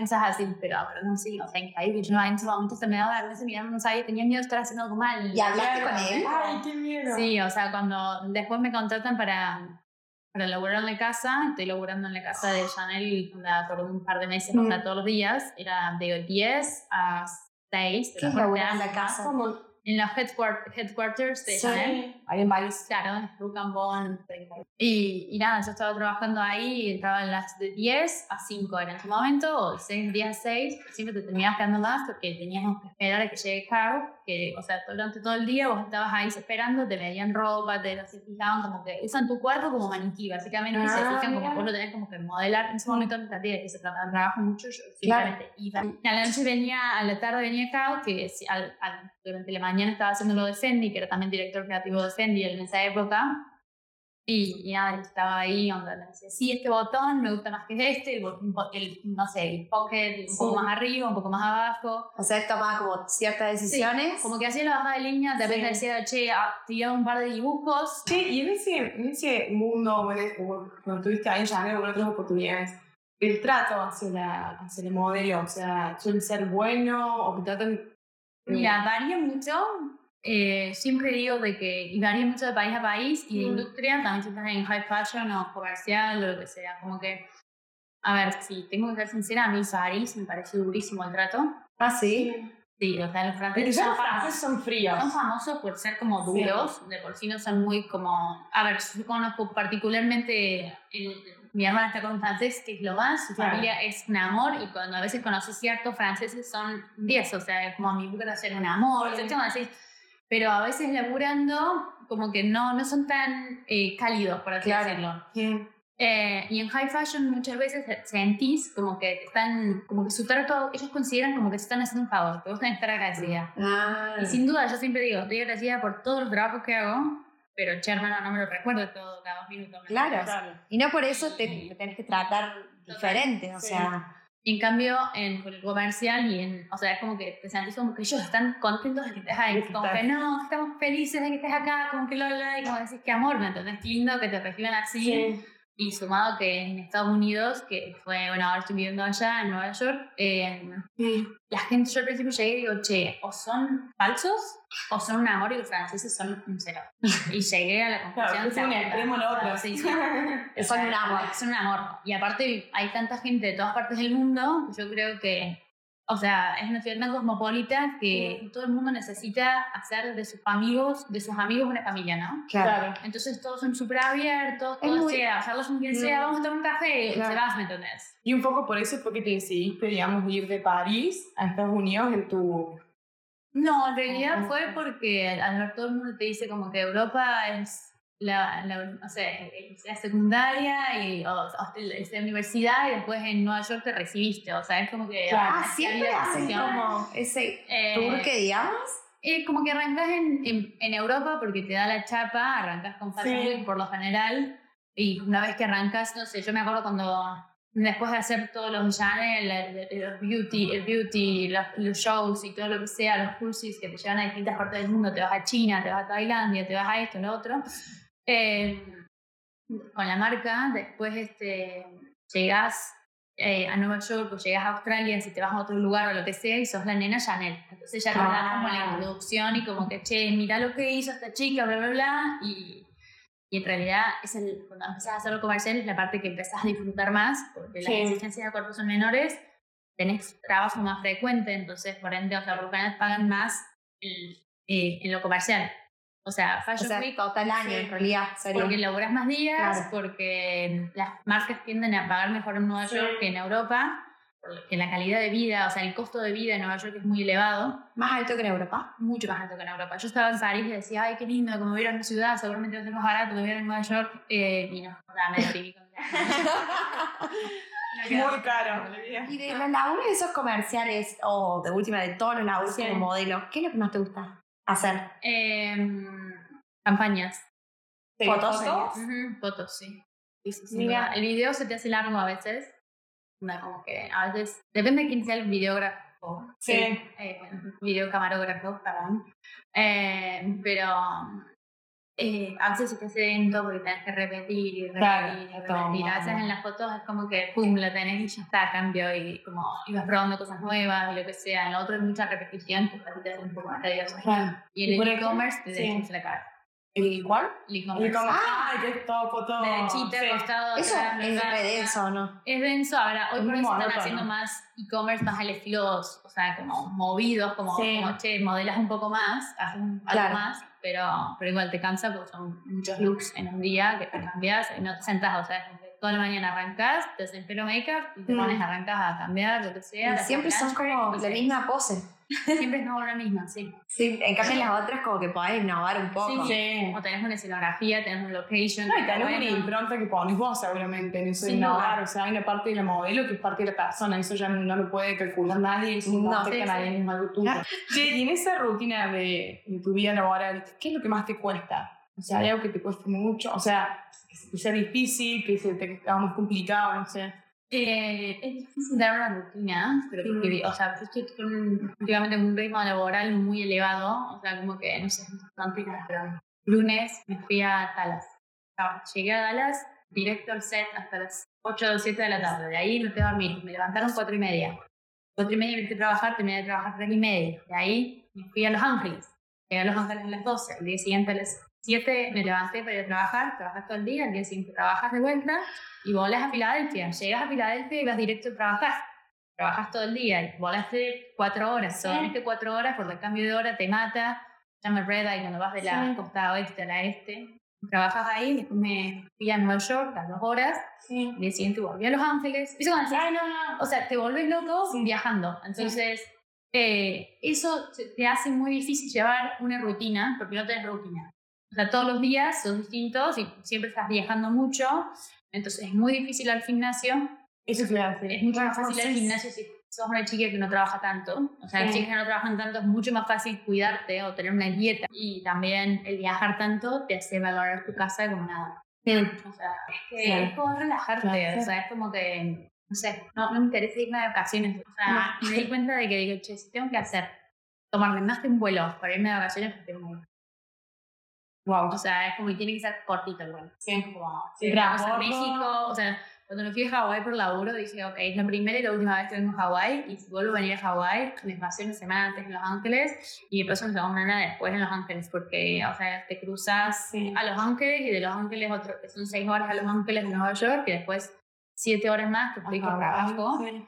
Cosas así, pero, no sí, o sea, increíble. Yo en ese momento se me daba a veces mirando, no sabía, tenía miedo de estar haciendo algo mal. ¿Y hablaste con él? Ay, qué miedo. Sí, o sea, cuando después me contratan para, para laburar en la casa, estoy laburando en la casa de Chanel por un par de meses, Mm. todos los días, era de 10 a 6. ¿Qué es laburar en la casa? En los headquart- headquarters de Sí. Chanel. Hay en varios. Claro, en Rucambón. Y, y nada, yo estaba trabajando ahí, entraba en las de 10 a 5 era en ese momento, o de 6 10 a 6, siempre te terminabas quedando más porque teníamos que esperar a que llegue Carl, que, o sea, durante todo el día vos estabas ahí esperando, te veían ropa, te se fijaban como que usan tu cuerpo como maniquí, básicamente, y se Ah, fijan como vos lo tenés como que modelar. En ese momento no sabía que se trataba de trabajo mucho, yo Claro. simplemente iba. A la noche venía, a la tarde venía Carl, que al- al- durante la mañana estaba haciendo lo de Fendi, que era también director creativo de Fendi en esa época. Y, y nada, estaba ahí, onda, me decía, sí, este botón me gusta más que este, el, el, no sé, el pocket un poco Sí. Mm. más arriba, un poco más abajo. O sea, tomaba como ciertas decisiones. Como que hacía la bajada de línea, de repente Sí. decía, che, ah, tiraba un par de dibujos. Sí, y en ese, en ese mundo, cuando estuviste ahí o en otras oportunidades, el trato hacia la, hacia el modelo, o sea, suele ser bueno o que tratan. Mira, varía mucho. Eh, siempre digo de que y varía mucho de país a país y de industria, también si estás en high fashion o comercial o lo que sea. Como que, a ver, si tengo que ser sincera, a mí París me parece durísimo el trato. Ah, sí. Sí, o sea, los franceses son los franceses son fríos. Son famosos por ser como duros, de por sí no son muy como... A ver, yo conozco particularmente, el- mi hermana está con un francés que es lo más, su Claro. familia es un amor y cuando a veces conoces ciertos franceses son 10, o sea, como mi mujer ser un amor, Sí. así. pero a veces laburando como que no, no son tan eh, cálidos, por así Claro. decirlo. Sí. Eh, y en high fashion muchas veces sentís como que están, como que su trato, ellos consideran como que se están haciendo un favor, que vos tenés que estar agradecida. Ah. Y sin duda, yo siempre digo, estoy agradecida por todos los trabajos que hago, pero che, hermano, no me lo recuerdo todo cada dos minutos. ¿me Claro. Y no por eso te, te tenés que tratar diferente, o Sí. sea. En cambio, en con el comercial y en, o sea, es como que te sentís como que ellos están contentos de que estés ahí, como que no, estamos felices de que estés acá, como que lo y como decís, qué amor, ¿me entendés? Qué lindo que te reciban así. Sí. Y sumado que en Estados Unidos, que fue, bueno, ahora estoy viviendo allá en Nueva York, eh, Sí. la gente, yo al principio llegué y digo, che, o son falsos o son un amor y los franceses son un cero. Y llegué a la Claro, conclusión. es un extremo lo otro. Sí, sí. Son un amor. Son un amor. Y aparte hay tanta gente de todas partes del mundo, yo creo que, o sea, es una ciudad tan cosmopolita que todo el mundo necesita hacer de sus amigos, de sus amigos una familia, ¿no? Claro. Entonces todos son súper abiertos, todos muy- sea, hacerlos un quien sea, vamos a tomar un café, y Claro. se vas, ¿me entendés? Y un poco por eso es porque te decidiste, digamos, ir de París a Estados Unidos en tu... No, en realidad Ujú. fue porque al ver todo el mundo te dice como que Europa es la, la, o sea, la secundaria y, o, la universidad y después en Nueva York te recibiste, o sea, es como que... Claro. Ah, así siempre hacen como ese Eh, tour que digamos. eh, como que arrancas en, en, en Europa porque te da la chapa, arrancas con. Week por lo general y una vez que arrancas, no sé, yo me acuerdo cuando después de hacer todos los el- los beauty, el beauty, los, los shows y todo lo que sea, los cursos que te llevan a distintas partes del mundo, te vas a China, te vas a Tailandia, te vas a esto, lo otro, eh, con la marca, después este, llegas eh, a Nueva York o llegas a Australia, si te vas a otro lugar o lo que sea, y sos la nena Chanel. Entonces ya te dan como la Ah. introducción y como que, che, mira lo que hizo esta chica, bla, bla, bla, y, y en realidad es el, cuando empezás a hacerlo comercial es la parte que empezás a disfrutar más, porque las Sí. exigencias de cuerpos son menores, tenés trabajo más frecuente, entonces por ende, o sea, por lo general pagan más en, eh, en lo comercial. O sea, O Fashion sea, Week total año sí. en realidad. sería. porque laburas más días, Claro. porque las marcas tienden a pagar mejor en Nueva Sí. York que en Europa, porque la calidad de vida, o sea, el costo de vida en Nueva York es muy elevado, Más alto que en Europa. mucho más alto que en Europa. Yo estaba en París y decía, ay, qué lindo, como vivir en una ciudad, seguramente va a ser más barato que vivir en Nueva York, eh, y no, nada, me deprimí con Muy caro. Y de los laburos de esos comerciales, o de última de todos los laburos Sí. como modelo, ¿qué es lo que más te gusta hacer? Em, campañas. ¿Te ¿Fotos? Fotos, sí. Sí, sí, Mira. El video se te hace largo a veces. No, como que a veces, depende de quién sea el videógrafo. Sí. Eh, videocamarógrafo, perdón. Eh, pero eh, a veces se te hace lento porque tenés que repetir y Claro, repetir y toma. repetir. A veces en las fotos es como que pum, la tenés y ya está, cambio y como ibas probando cosas nuevas y lo que sea. En lo otro hay mucha repetición que para ti te hace un poco más tedioso. Claro. Y en el e-commerce te dejas la cara. ¿El cuál? El e-commerce. Ah. que es todo foto. Derechita, sí. Eso atrás, es re denso, ¿o no? Es denso, ahora hoy Es por hoy se están haciendo más e-commerce, más al estilo, o sea, como movidos, como, Sí. como che, modelas un poco más, haces un- algo Claro. más, pero, pero igual te cansa porque son muchos looks en un día que te cambias y no te sentás, o sea, toda la mañana arrancas, te haces el pelo make-up y te Mm. pones, arrancas a cambiar, lo que sea. Y siempre son como la misma pose. Siempre es como la misma, sí. Sí, en cambio las otras como que podés innovar un poco. Sí. O tenés una escenografía, tenés un location. No, y tenés una bueno. impronta que pones vos seguramente en eso de Sin innovar. duda. O sea, hay una parte de la modelo que es parte de la persona. Eso ya no lo puede calcular nadie. Eso no, No, sí, a nadie, sí. es algo tuyo. Y en esa rutina de, de tu vida laboral, ¿qué es lo que más te cuesta? O sea, hay algo que te cueste mucho. O sea, que sea difícil, que se te haga más complicado, no sé. Eh, es difícil dar una rutina, pero porque, o sea, estoy con un- últimamente con un ritmo laboral muy elevado, o sea, como que, no sé, tengo pero lunes me fui a Dallas. Ah, Llegué a Dallas, directo al set hasta las 8 o 7 de la tarde, de ahí no te dormir, me levantaron 4 y media. 4 y media me fui a trabajar, terminé de trabajar 3 y media, de ahí me fui a Los Ángeles. Llegué a Los Ángeles a las 12, el día siguiente a las 7 me levanté para ir a trabajar, trabajas todo el día, el día siguiente trabajas de vuelta, y volás a Filadelfia. Llegas a Filadelfia y vas directo a trabajar. Trabajas todo el día y volaste cuatro horas. Sí. Dormiste cuatro horas porque el cambio de hora te mata. Llama el red eye cuando vas de la Sí. costa oeste a la este. Trabajas ahí, después me fui a Nueva York a dos horas. Sí. El día siguiente volví a Los Ángeles. Eso cuando Ay, no, no. o sea, te volvés loco viajando. Entonces, eh, eso te hace muy difícil llevar una rutina porque no tenés rutina. O sea, todos los días son distintos y siempre estás viajando mucho. Entonces, es muy difícil al gimnasio. Eso a decir. Es mucho más fácil al gimnasio si sos una chica que no trabaja tanto. O sea, las Sí. chicas que no trabajan tanto es mucho más fácil cuidarte o tener una dieta. Y también el viajar tanto te hace valorar tu casa como nada. O sea, es que Claro. es como relajarte. Claro. O sea, es como que, no sé, no, no me interesa irme de vacaciones. O sea, me di cuenta de que digo, che, si tengo que hacer, tomarme más de un vuelo para irme de vacaciones, pues tengo. Wow. O sea, es como que tiene que ser cortito el vuelo. Sí. Como, Sí, si vamos a transbordo. México, o sea, cuando me fui a Hawái por laburo, dije, ok, es la primera y la última vez que vengo a Hawái, y si vuelvo a venir a Hawái, me pasé una semana antes en Los Ángeles, y después una semana después en Los Ángeles, porque, o sea, te cruzas Sí. a Los Ángeles, y de Los Ángeles otro, son seis horas a Los Ángeles de Nueva York, y después siete horas más que estoy por trabajo, Sí.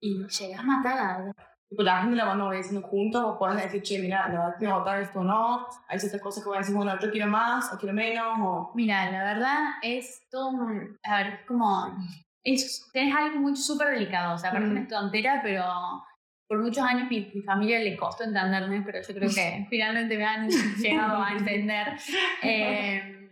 y llegas matada. Tipo, la gente la van obedeciendo juntos o pueden decir, che, mira, la verdad que votar esto o no. Hay ciertas cosas que van a decir, bueno, yo quiero más o quiero menos. O... Mira, la verdad es todo un- A ver, es como. Es, tenés algo muy súper delicado. O sea, parece Mm. una tontera, pero por muchos años mi, mi familia le costó entenderme, pero yo creo que finalmente me han llegado a entender. Eh,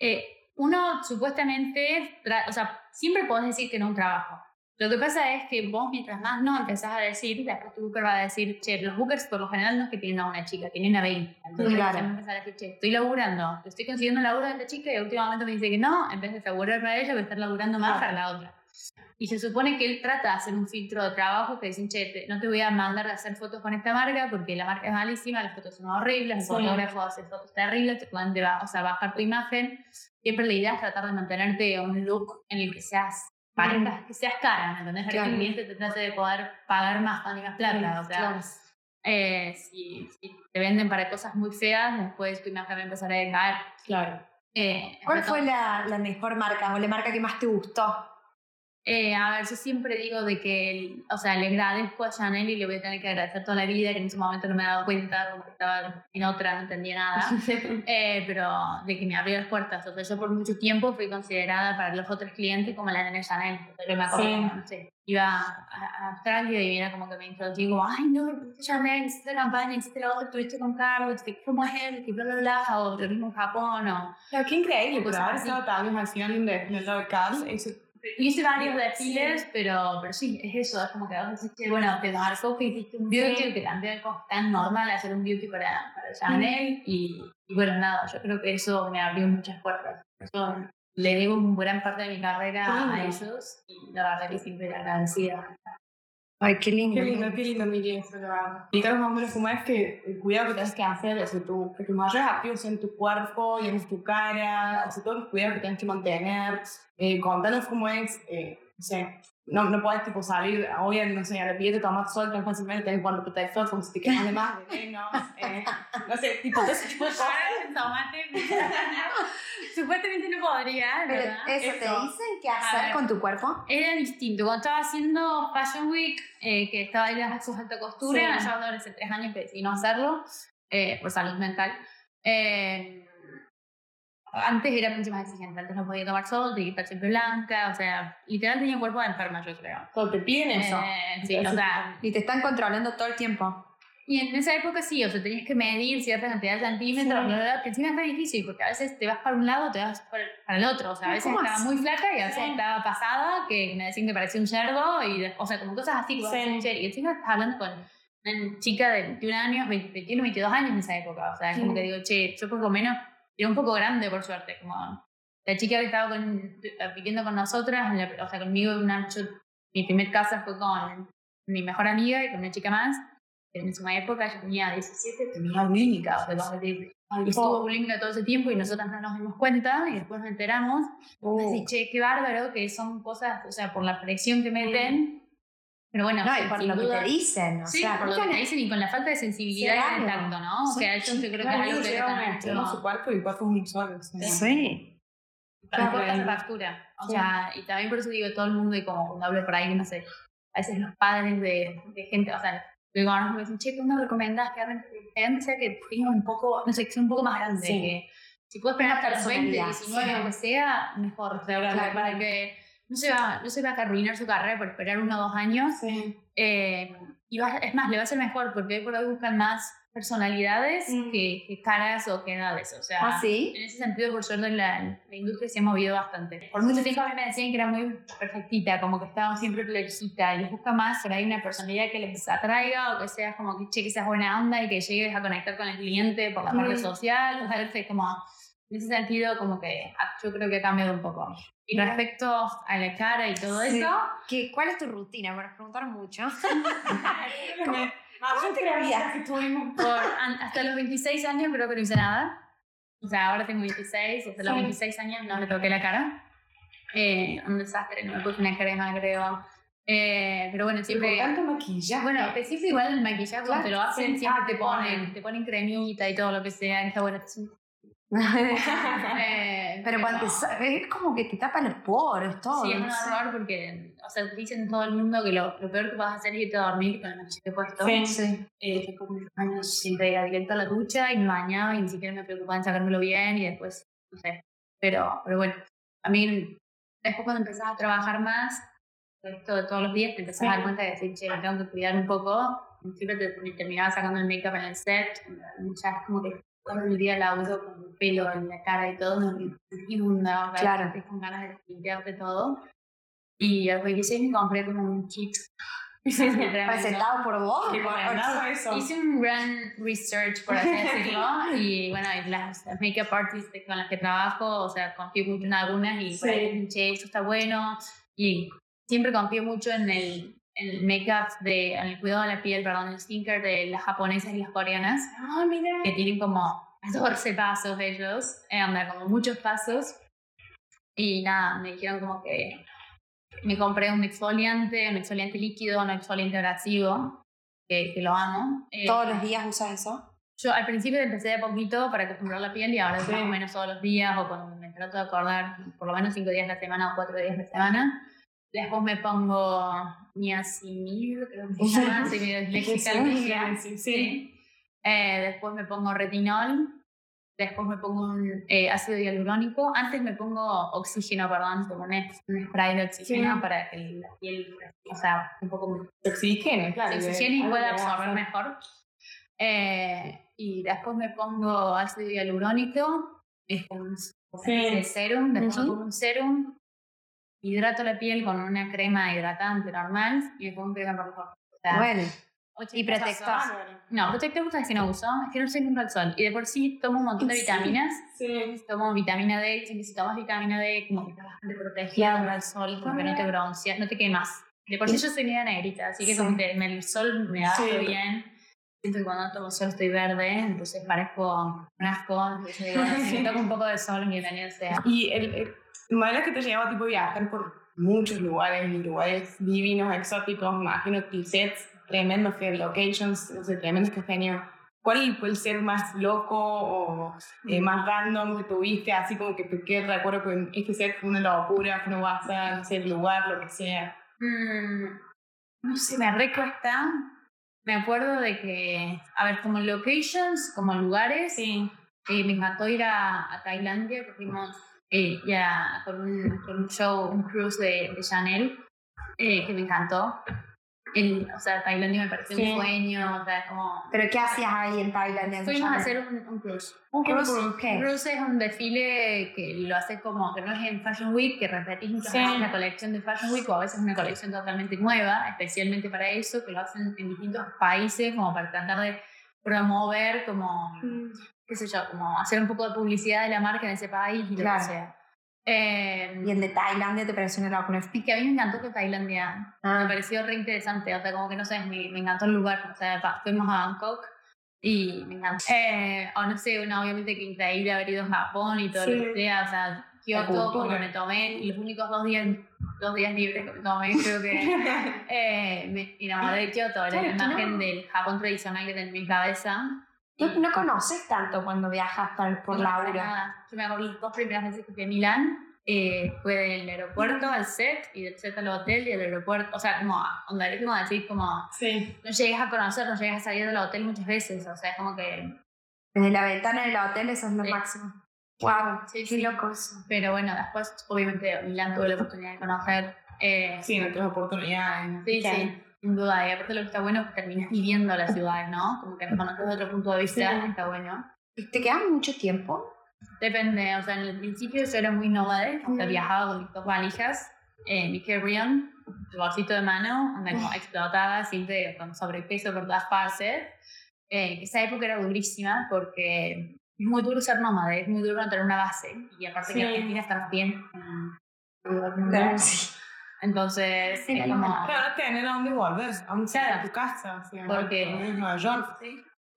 eh, uno supuestamente. O sea, siempre podés decir que no un trabajo. Lo que pasa es que vos, mientras más no empezás a decir, después tu booker va a decir, che, los bookers por lo general no es que tienen a una chica, tienen a 20. Entonces, Claro. me empezar a decir, che, estoy laburando, estoy consiguiendo laburo a esta chica y últimamente me dice que no, en vez de asegurar para ella, voy a estar laburando más para la otra. Y se supone que él trata de hacer un filtro de trabajo que dicen, che, te- no te voy a mandar a hacer fotos con esta marca porque la marca es malísima, las fotos son horribles, el Sí. fotógrafo hace fotos terribles, te pueden o sea, bajar tu imagen. Siempre la idea es tratar de mantenerte a un look en el que seas parezcas, que seas cara, ¿me entendés? Para que el Claro. cliente te trate de poder pagar más cuando más plata. O sea, Claro. eh, si, si te venden para cosas muy feas, después tu imagen va a empezar a decaer. Claro. Eh, ¿Cuál fue la, la mejor marca o la marca que más te gustó? Eh, a ver, yo siempre digo de que, o sea, le agradezco a Chanel y le voy a tener que agradecer toda la vida, que en ese momento no me he dado cuenta, como que estaba en otra, no entendía nada, eh, pero de que me abrió las puertas. O sea, yo por mucho tiempo fui considerada para los otros clientes como la nena Chanel. O sea, yo me acuerdo, Sí. no sé, iba a, Australia y era como que me introducí como, ay, no, Chanel, hiciste la campaña, hiciste la otra, estuviste con Carlos, que cómo es él, que bla, bla, bla, o lo mismo en Japón, o... Claro, qué increíble, final en el- en el lado de Cal. Eso, Hice varios desfiles, pero, pero sí, es eso, es como que vos decís, bueno, te marcó que hiciste un beauty, Sí. que también es como tan normal hacer un beauty para, para Chanel, y, y bueno, nada, yo creo que eso me abrió muchas puertas. Yo le debo un gran parte de mi carrera a esos, y la verdad que siempre agradecida. Ay, qué lindo. Qué lindo, qué lindo, Miri, esto que va. Y todos los hombres, como es que el cuidado que tienes que hacer es tu, que tus mayores activos en tu cuerpo y en tu cara, o todos los cuidados que tienes que mantener. Eh, contanos cómo es, eh, no sé, no, no puedes tipo salir hoy, no sé, a la piel, tomar sol tan fácilmente, tenés cuando protector, como si te quedas de más, de menos, eh, no sé, tipo, ese tipo de cosas. Supuestamente no podría, Pero ¿verdad? eso, ¿te Eso. dicen qué A hacer ver. con tu cuerpo? Era distinto. Cuando estaba haciendo Fashion Week, eh, que estaba ahí en sus alta costura, Sí. allá ahora hace tres años que decidí no hacerlo, eh, por salud mental. Eh, antes era mucho más exigente, antes no podía tomar sol, tenía que estar siempre blanca, o sea, literal tenía cuerpo de enferma, yo creo. Cuando te piden eso. Eh, sí, o sea, Y te están controlando todo el tiempo. y en esa época sí, o sea, tenías que medir cierta cantidad de centímetros, Sí. que encima es muy difícil, porque a veces te vas para un lado, te vas para el otro, o sea, a veces ¿Cómo estaba así? muy flaca y a veces Sí. estaba pasada, que me decían que parecía un cerdo, y, o sea, como cosas así, Sí. y encima estás hablando con una chica de 21 años, 20, 21, 22 años en esa época, o sea, es como que digo, che, yo poco menos, era un poco grande por suerte, como la chica que estaba con, viviendo con nosotras, la- o sea, conmigo, una, yo- mi primer casa fue con mi mejor amiga y con una chica más, en esa época yo tenía 17, tenía bulímica, o sea, estuvo bulímica todo ese tiempo y nosotras no nos dimos cuenta y después nos enteramos. Uh. Así, che, qué bárbaro que son cosas, o sea, por la presión que meten. Pero bueno, No, y por lo que duda- te dicen. O Sí, sea, por lo que te dicen y con la falta de sensibilidad y de tacto, ¿no? O sea, eso yo creo que es algo que también su cuerpo y el cuerpo es un solo. sí. Sí. Para factura. O Sí. sea, y también por eso digo, todo el mundo, y como cuando hablo por ahí, no sé, a veces los padres de, de gente, o sea, luego ahora me dicen, che, ¿qué me recomendás que hagan? Que sea que tenga un poco, no sé, que sea un poco más grande. Sí. Que si puedes esperar hasta los 20, Personalidad. 19, Sí. lo que sea, mejor. Claro. para que no se, va, no se va a arruinar su carrera por esperar uno o dos años. Sí. Eh, y va- es más, le va a ser mejor porque hoy por hoy buscan más personalidades Mm. que, que caras o que edades. O sea, ¿Ah, sí? en ese sentido, por suerte, la, la industria se ha movido bastante. Por mucho tiempo a mí me decían que era muy perfectita, como que estaba siempre florcita, y les busca más por ahí una personalidad que les atraiga o que seas como que, che, que seas buena onda y que llegues a conectar con el cliente por la parte Mm. social. O sea, es como, en ese sentido, como que ah, yo creo que ha cambiado un poco. Y respecto a la cara y todo Sí. eso, ¿Qué, ¿Cuál es tu rutina? Me preguntaron mucho. Yo creía que tuvimos. por, an- hasta los 26 años creo que no hice nada. O sea, ahora tengo 26, hasta los Sí. 26 años no le toqué la cara. Eh, un desastre, no me puse una crema, creo. Eh, pero bueno, siempre... tanto maquillaje. Bueno, que siempre igual el maquillaje cuando te lo hacen siempre Ah, te te ponen, ponen. te ponen cremita y todo lo que sea, está bueno. Eh, Pero cuando es como que te tapan los poros, todo. Sí, es un no sé. horror porque, o sea, dicen todo el mundo que lo, lo peor que vas a hacer es irte a dormir con el maquillaje puesto. Sí. Sí. Eh, fue como años siempre iba directo a la ducha y me bañaba y ni siquiera me preocupaba en sacármelo bien y después, no sé. Pero, pero bueno, a mí después cuando empezás a trabajar más, esto de todos los días, te empezás a dar Sí. cuenta de decir, che, me tengo que cuidar un poco. Siempre te, te terminaba sacando el make-up en el set, es como que todo el día la uso con el pelo en la cara y todo, y una, Claro. con ganas de limpiarte todo. Y al 26 me compré como un kit. Tremendo. ¿Recetado por vos? Recomendado eso. Hice un gran research, por así decirlo, y bueno, y las, las make-up artists con las que trabajo, o sea, confío mucho en algunas y por ahí Sí. che, eso está bueno, y siempre confío mucho en el, el make-up, de, el cuidado de la piel, perdón, el skincare de las japonesas y las coreanas, Ah, mira. que tienen como 14 pasos ellos, eh, onda, como muchos pasos, y nada, me dijeron como que me compré un exfoliante, un exfoliante líquido, un exfoliante abrasivo, que, que lo amo. Eh, ¿Todos los días usas eso? Yo al principio empecé de poquito para acostumbrar la piel y ahora Sí. más o menos todos los días o cuando me trato de acordar por lo menos 5 días a la semana o 4 días a la semana. Después me pongo niacinamide, creo que se llama, soy medio disléxica, Sí, sí. Eh, después me pongo retinol. Después me pongo un eh, ácido hialurónico. Antes me pongo oxígeno, perdón, como un, un spray de oxígeno Sí. para que la piel, o sea, un poco Oxígeno, claro. se oxigene y pueda absorber mejor. Eh, y después me pongo ácido hialurónico, es como un Sí. serum, después me Ujú. pongo un serum, hidrato la piel con una crema hidratante normal y me pongo un crema por favor. O sea, Bueno. 80 y protector. No, protector sabes que no uso, es que no soy nunca al sol. Y de por sí tomo un montón de Sí. vitaminas. Sí. Tomo vitamina D, si tomas vitamina D, como que estás bastante protegida al sol, como que no te bronceas, no te quemas. De por sí yo soy media negrita, así que Sí. como que el sol me hace Sí. bien. Siento que cuando tomo sol estoy verde, entonces parezco un asco. Entonces digo, un poco de sol, bienvenido sea. Y el, el modelo que te lleva tipo a viajar por muchos lugares, lugares divinos, exóticos, imagino que sets tremendos, que locations, no sé, tremendos que has tenido. ¿Cuál fue el ser más loco o eh, más random que tuviste? Así como que te recuerdo que este set fue una locura, fue una WhatsApp, no sé, el lugar, lo que sea. Mm, no sé, me recuesta. Me acuerdo de que, a ver, como locations, como lugares, Sí. eh, me encantó ir a, a Tailandia, que fuimos eh, ya con un, con un show, un cruise de, de Chanel, eh, que me encantó. El, o sea, Tailandia me pareció Sí. un sueño, o sea, como... ¿Pero qué hacías ahí en Tailandia? Fuimos a hacer un, un cruise. un ¿Qué cruise. ¿Qué? Cruise es un desfile que lo hace como, que no es en Fashion Week, que repetís muchas Sí. veces una colección de Fashion Week o a veces una colección totalmente nueva, especialmente para eso, que lo hacen en distintos países como para tratar de promover como, qué sé yo, como hacer un poco de publicidad de la marca en ese país y lo Claro. que sea. Eh, Y el de Tailandia te pareció una locura. y que a mí me encantó que Tailandia me Ah, pareció re interesante, o sea, como que no sé, me, me encantó el lugar, o sea, fuimos a Bangkok y me encantó. Eh, o no sé, una, obviamente que increíble haber ido a Japón y todo lo Sí. que sea, o sea, Kioto, cultura. como me tomé, los únicos dos días, dos días libres que me tomé, creo que eh, me enamoré de Claro, la imagen no- del Japón tradicional que tenía en mi cabeza. Tú no conoces tanto cuando viajas por, por No la aura. nada. Yo me acuerdo las dos primeras veces que fui a Milán. eh, fue del aeropuerto al set y del set al hotel y del aeropuerto, o sea, como, onda, es como decir, como, Sí. no llegas a conocer, no llegas a salir del hotel muchas veces, o sea, es como que, Desde la ventana del hotel, eso es lo Sí. máximo. Wow, Sí, qué sí. loco eso. pero bueno, después, obviamente, Milán tuve la oportunidad de conocer, eh, Sí, en otras oportunidades. sí, sí, sin duda, y aparte lo que está bueno es que terminas viviendo las ciudades, ¿no? Como que las conoces de otro punto de vista, Sí. está bueno. ¿Y ¿Te quedas mucho tiempo? Depende, o sea, en el principio yo era muy sea, Mm. viajaba con mis dos valijas, eh, mi carry-on, el bolsito de mano, donde como explotaba, siempre con sobrepeso por todas partes. Eh, esa época era durísima porque es muy duro ser nómade, es muy duro no tener una base, y aparte Sí. que Argentina está bien. Claro, sí. Entonces, Sí, es como... Claro, tener a dónde volver, a un Claro. a tu casa. O sea, Porque- en Nueva York.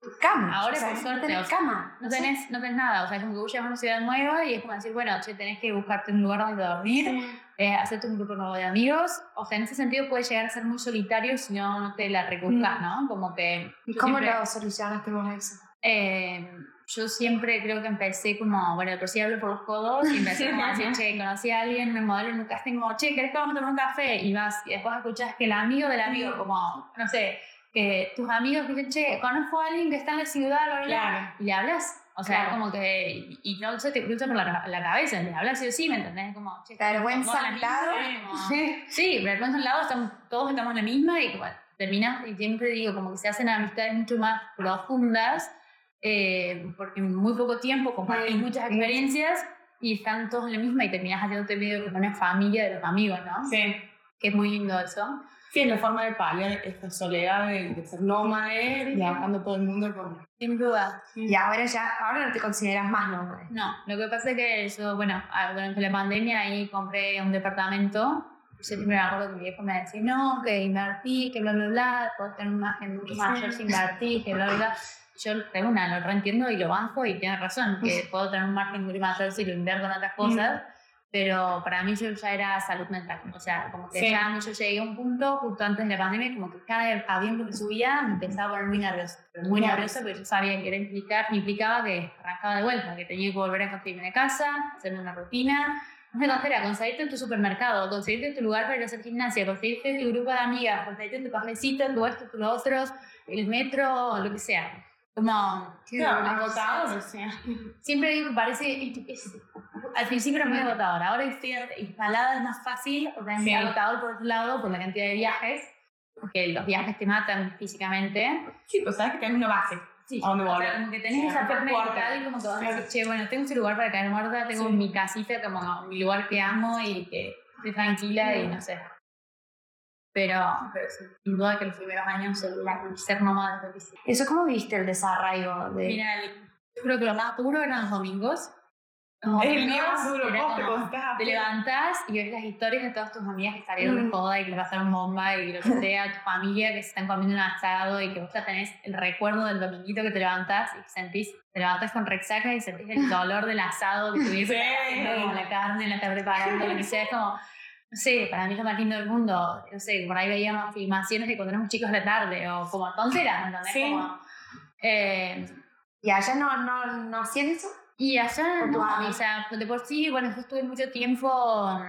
Tu cama. Ahora, o sea, por no suerte, tenés o sea, cama. No tenés, no tenés nada, o sea, como que vos llegas a una ciudad nueva y es como decir, bueno, che, tenés que buscarte un lugar donde dormir, eh, hacerte un grupo nuevo de amigos. O sea, en ese sentido puede llegar a ser muy solitario si no, no te la recuscas, ¿no? Como que. ¿Y cómo siempre- lo solucionaste vos eso? eh, yo siempre creo que empecé como, bueno, por sí hablo por los codos y empecé como a decir, che, conocí a alguien, me modelo en un casting, como, che, ¿querés que vamos a tomar un café? Y vas, y después escuchas que el amigo del amigo, como, no sé, que tus amigos dicen, che, conozco a alguien que está en la ciudad, bla, bla, bla", Claro. y le hablas. O sea, Claro. como que, y no se te cruza por la, la cabeza, le hablas sí o sí, ¿me entendés? Como, che, vergüenza al lado. Sí, vergüenza al lado, estamos, todos estamos en la misma y bueno, terminas, y siempre digo, como que se hacen amistades mucho más profundas, eh, porque en muy poco tiempo compartís Mm. muchas experiencias y están todos en la misma y terminas haciéndote medio como una familia de los amigos, ¿no? Sí. Que es muy lindo eso. Sí, es la forma de paliar esta soledad de, de ser nómade, viajando todo el mundo con... Sin duda. Y ahora ya, ahora no te consideras más nómade. No, lo que pasa es que yo, bueno, durante la pandemia ahí compré un departamento. Yo siempre me acuerdo que mi viejo me decía, no, que invertí, que bla, bla, bla, puedo tener un margen mucho mayor si invertí, que bla, bla, bla. Yo una, lo reentiendo y lo banco y tiene razón, que puedo tener un margen mucho mayor si lo invierto en otras cosas, pero para mí yo ya era salud mental. O sea, como que Sí. ya yo llegué a un punto justo antes de la pandemia, como que cada avión que subía me empezaba a poner muy nerviosa. Pero muy nerviosa porque yo sabía que era implicar, implicaba que arrancaba de vuelta, que tenía que volver a construirme de casa, hacerme una rutina. No era conseguirte en tu supermercado, conseguirte en tu lugar para ir a hacer gimnasia, conseguirte en tu grupo de amigas, conseguirte en tu cafecito, en tu esto, tu lo otro, el metro, lo que sea. Como, Claro, agotado, o sea. siempre digo que parece, es- al principio era muy agotador, ahora estoy instalada es más fácil, o sea, es Sí. agotador por otro lado, por la cantidad de viajes, porque los viajes te matan físicamente. Sí, pues sabes que tenés una base. Sí, ¿A dónde o sea, como que tenés Sí, esa fuerte. mental y como que vas a decir, che, bueno, tengo ese lugar para caer muerta, tengo Sí. mi casita como mi lugar que amo y que estoy tranquila y no sé. Pero, pero sin duda que los primeros años el, el ser nómada es difícil. ¿Eso cómo viste el desarraigo de...? Mira, el- yo creo que lo más duro eran los domingos. Como Es el día más duro, vos te contás. te levantás y ves las historias de todas tus amigas que salieron de Mm. joda y que le pasaron bomba y lo que sea, tu familia que se están comiendo un asado y que vos ya tenés el recuerdo del dominguito que te levantás y sentís, te levantás con resaca y sentís el dolor del asado que tuviste Sí. la carne, la está preparando, lo que sea, es como, no sé, para mí es lo más lindo del mundo, no sé, por ahí veíamos filmaciones de cuando éramos chicos de la tarde o como tonteras, ¿me entendés? Sí. Como, eh, ¿Y allá no, no, no hacían eso? y allá, no, o sea, de por sí, bueno, yo estuve mucho tiempo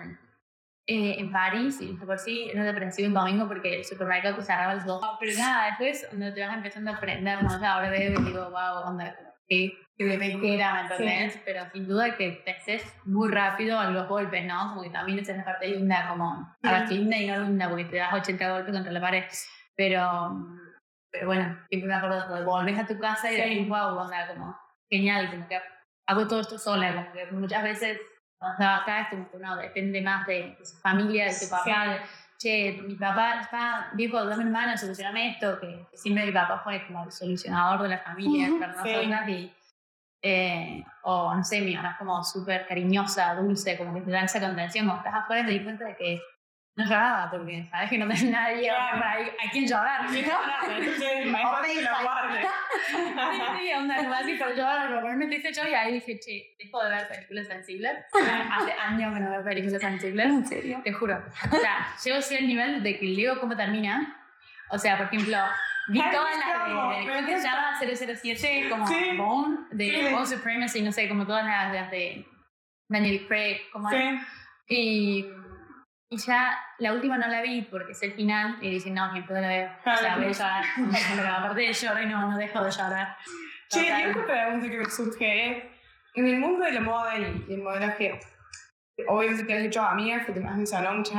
eh, en París y de por sí era depresivo un domingo porque el supermercado cerraba a las dos. Pero nada, después cuando te vas empezando a aprender, ¿no? O sea, ahora veo y digo, wow, onda, qué, qué era, ¿me entendés? Pero sin duda que te muy rápido a los golpes, ¿no? Como que también es en la parte linda, como, a ver, linda y no linda porque te das 80 golpes contra la pared. Pero, pero bueno, siempre me acuerdo de volvés a tu casa y Sí. decís, wow, o sea, como, genial, como que hago todo esto sola, como que muchas veces cuando estaba acá es como que uno depende más de, de su familia, de su papá, che, mi papá está viejo, dame una mano, solucioname esto, que, siempre mi papá fue como el solucionador de la familia, para sí. y, eh, o no sé, mi mamá es como súper cariñosa, dulce, como que te da esa contención, cuando estás afuera te di cuenta de que no lloraba, porque sabes que no tenés nadie Claro. para a quien llorar, Sí, mejor que lo guarde. Sí, onda, como así, pero yo al ponerme triste yo y ahí dije, che, dejo de ver películas sensibles. Hace años que no veo películas sensibles. ¿En serio? Te juro. O sea, llego así al nivel de que leo cómo termina. O sea, por ejemplo, vi todas las de, ¿cómo que se llama? 007, como Sí. Bone, de Sí. Bone Supremacy, no sé, como todas las, las de Daniel Craig, como Sí. y, y ya la última no la vi porque es el final y dije, no, ni puedo la ver. O sea, Claro. voy a llorar. Pero aparte de llorar no, no dejo de llorar. Che, Total. y otra pregunta que me surge es, en el mundo de la moda y el modelaje, obviamente te has hecho amigas, que te has mencionado muchas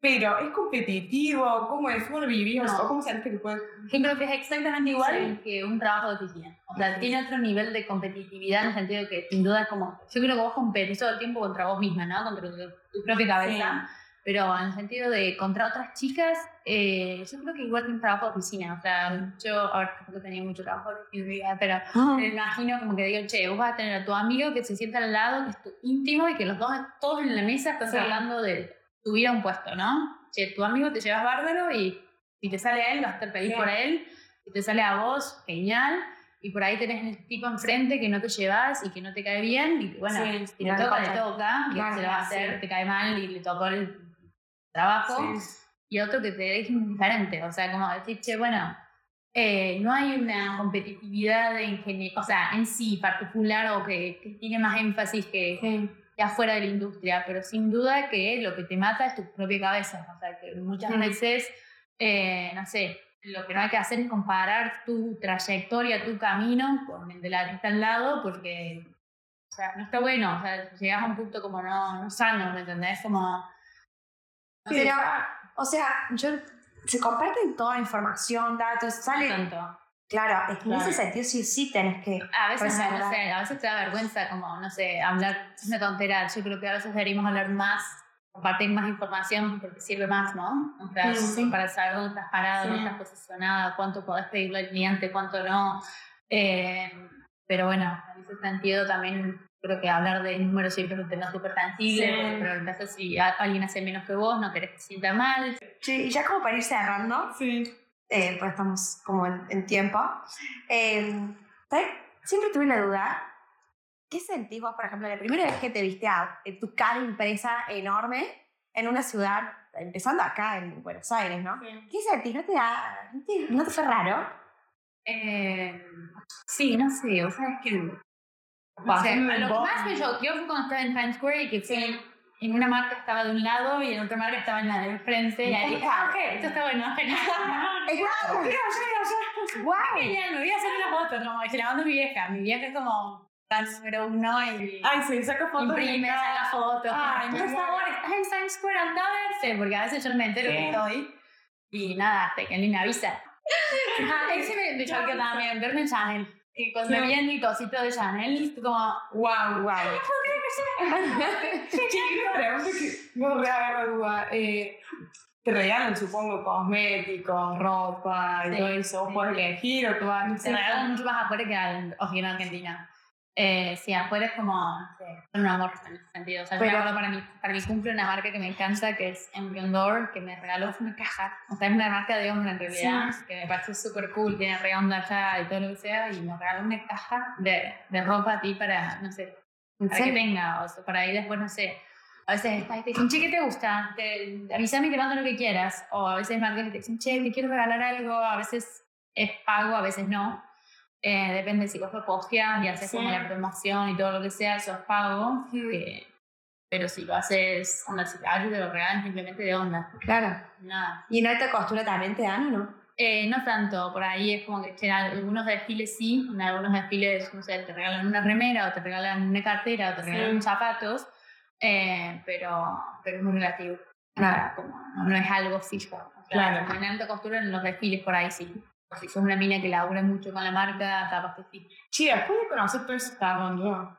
te pero ¿es competitivo? ¿Cómo es? ¿Cómo lo vivís? No. ¿O cómo sentís que puedes...? Yo creo que es exactamente igual Sí. que un trabajo de oficina. O sea, tiene otro nivel de competitividad en el sentido que sin duda es como, yo creo que vos competís todo el tiempo contra vos misma, ¿no? Contra tu, tu propia cabeza. Pero en el sentido de contra otras chicas, eh, yo creo que igual que un trabajo de oficina. O sea, yo ahora tampoco tenía mucho trabajo de oficina, pero me imagino como que digo, che, vos vas a tener a tu amigo que se sienta al lado, que es tu íntimo y que los dos, todos en la mesa están Sí. hablando de subir a un puesto, ¿no? Che, tu amigo te llevas bárbaro y si te sale a él, vas a estar feliz Sí. por él. Si te sale a vos, genial. Y por ahí tenés el tipo enfrente que no te llevas y que no te cae bien. Y que, bueno, Sí, si le toca, le toca. Y se lo va a sí. hacer, te cae mal y le tocó el trabajo y otro que te deje indiferente. O sea, como decir, che, bueno, eh, no hay una competitividad de o sea, en sí particular o que, que tiene más énfasis que, Sí. que afuera de la industria, pero sin duda que lo que te mata es tu propia cabeza. O sea, que muchas veces, eh, no sé, lo que no hay que hacer es comparar tu trayectoria, tu camino con el de la que está al lado, porque, o sea, no está bueno. O sea, llegas a un punto como no, no sano, ¿me entendés? Como... Pero, o sea, yo, se comparten toda información, datos, sale. tanto. Claro, es que en Claro. ese sentido sí sí tenés que. A veces, no sé, a veces te da vergüenza como, no sé, hablar, es una tontera, yo creo que a veces deberíamos hablar más, compartir más información porque sirve más, ¿no? O sea, Sí, sí. para saber dónde estás parado, Sí. dónde estás posicionada, cuánto podés pedirle al cliente, cuánto no. Eh, pero bueno, en ese sentido también creo que hablar de números siempre es un tema súper sensible, Sí. pero entonces si a- alguien hace menos que vos, no querés que se sienta mal. Che, y ya como para ir cerrando, Sí. Eh, pues estamos como en, en tiempo. eh. Siempre tuve la duda. ¿Qué sentís vos, por ejemplo, la primera vez que te viste a tu cara impresa enorme en una ciudad, empezando acá en Buenos Aires, ¿no? ¿Qué sentís? ¿No te da, no te, no te fue raro? Eh, sí, no sé, o sea, es que O sea, Haciendo a lo que más me choqueó fue cuando estaba en Times Square y que fue en una marca estaba de un lado y en otra marca estaba en la del frente. Y ahí dije, ah, ok, esto está bueno, genial. ¡Guau! ¡Guau! Genial, me voy a hacer una foto, como que la mando mi vieja. Mi vieja es como tan número uno y Ay, sí, saca fotos imprime, saca fotos. Ay, por favor, estás en Times Square, anda a verse, porque a veces yo me entero que estoy. Y nada, hasta que alguien me avisa. Ah, ese me, me choqueó también, verme en Chanel. Y cuando Sí. vi en mi cosito de Chanel, como, Wow. Y una pregunta que no re agarro duda. Eh, te regalan, supongo, cosméticos, ropa y Sí, todo eso. Sí. podés elegir o tú vas. se regalan mucho más afuera que en Argentina. Eh, sí, afuera es como un amor en ese sentido. O sea, yo me Pero- acuerdo para mi, para mi cumple una marca que me encanta, que es Emblem Door, que me regaló una caja. O sea, es una marca de hombre en realidad, que me parece súper cool, tiene re onda allá y todo lo que sea, y me regaló una caja de, de ropa a ti para, no sé, ¿En para que tenga, o sea, para ahí después, no sé. A veces y te dicen, che, ¿qué te gusta? Te, avísame y te mando lo que quieras. O a veces marcas que te dicen, che, te quiero regalar algo. A veces es pago, a veces no. Eh, depende si vos lo posteas y haces Sí. como la promoción y todo lo que sea, eso es pago. que- pero si lo haces, onda, si algo te lo regalan simplemente de onda. Claro. Nada. ¿Y en alta costura también te dan o no? Eh, no tanto, por ahí es como que en algunos desfiles sí, en algunos desfiles, no sé, te regalan una remera o te regalan una cartera o te Sí. regalan zapatos, eh, pero, pero es muy relativo. Claro. Como, no, es algo fijo. Claro. En alta costura en los desfiles por ahí sí. Si sos una mina que labura mucho con la marca, capaz que sí. Che, después de conocer todo eso estaba yo.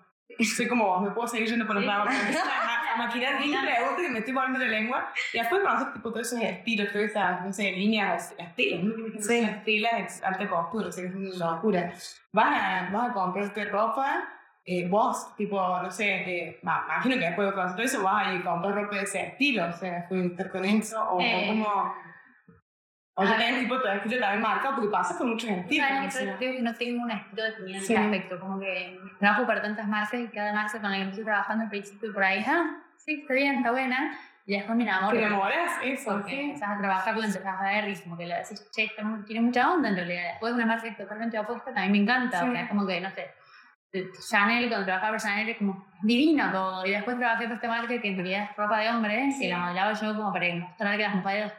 Soy como vos, me puedo seguir yendo por los lados. A, maquinar mil preguntas y me estoy poniendo la lengua. Y después de conocer tipo, todos esos estilos, todas esas, no sé, líneas, estilos, ¿no? Sí. Estilos de alta costura, o sea, es una locura. Vas a, vas a comprarte ropa, eh, vos, tipo, no sé, eh, ma- imagino que después de conocer todo eso vas a comprar ropa de ese estilo, o sea, fue estar con eso, o, o Eh, como... O ya tenés tipo tu estilo también marcado, porque pasas con muchos estilos. Bueno, o sea. yo creo que no tengo un estilo definido en Sí. ese aspecto, como que trabajo para tantas marcas y cada marca con la que estoy trabajando al principio por ahí, ah, sí, está bien, está buena, y después me enamoro. ¿Te enamoras? Eso, Porque sí. empezás a trabajar con empezás a ver y como que le decís, che, tiene mucha onda en realidad. Después una marca totalmente opuesta también me encanta. Sí. O sea, es como que, no sé, Chanel, cuando trabajaba por Chanel, es como divino todo. Y después trabajé por esta marca que en realidad es ropa de hombre, que la modelaba yo como para mostrar que las mujeres,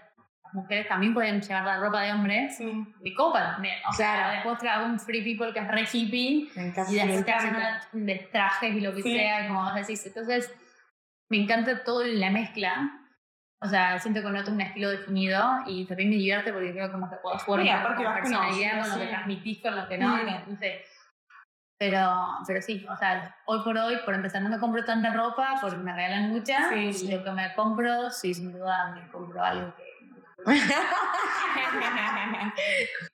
mujeres también pueden llevar la ropa de hombre. Sí. Mi copa también. O sea, Claro. después trabajo un Free People que es re hippie. Encanta. Y después te hacen de trajes y lo que Sí. sea, y como vos decís. Entonces, me encanta todo la mezcla. O sea, siento que no tengo un estilo definido y también me divierte porque creo como que puedo jugar aparte con vas personalidad, con lo que transmitís, con lo que no, Mm. que- no sé. Pero, pero sí, o sea, hoy por hoy, por empezar, no me compro tanta ropa porque me regalan mucha. Y lo que me compro, sí, sin duda, me compro algo que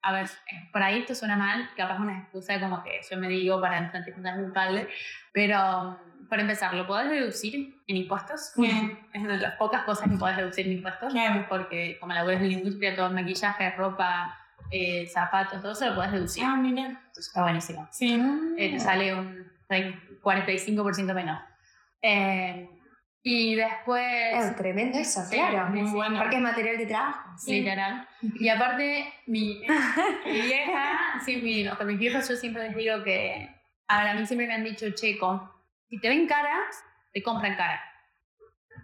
A ver, eh, por ahí esto suena mal, capaz una excusa como que yo me digo para intentar un padre, pero mm, para empezar, ¿lo podés reducir en impuestos? Bien. Es de las pocas cosas que podés reducir en impuestos, Claro. porque como laburas en la industria, todo maquillaje, ropa, eh, zapatos, todo eso lo podés reducir. Ah, mira. Entonces está buenísimo. Sí. Eh, te sale un 45% menos. Eh, y después... Es tremendo eso, Sí, claro. Muy bueno. Porque es material de trabajo. Literal. Y aparte, mi, mi vieja, sí, mi, o sea, mis viejos, yo siempre les digo que. A a mí siempre me han dicho, checo, si te ven cara, te compran cara.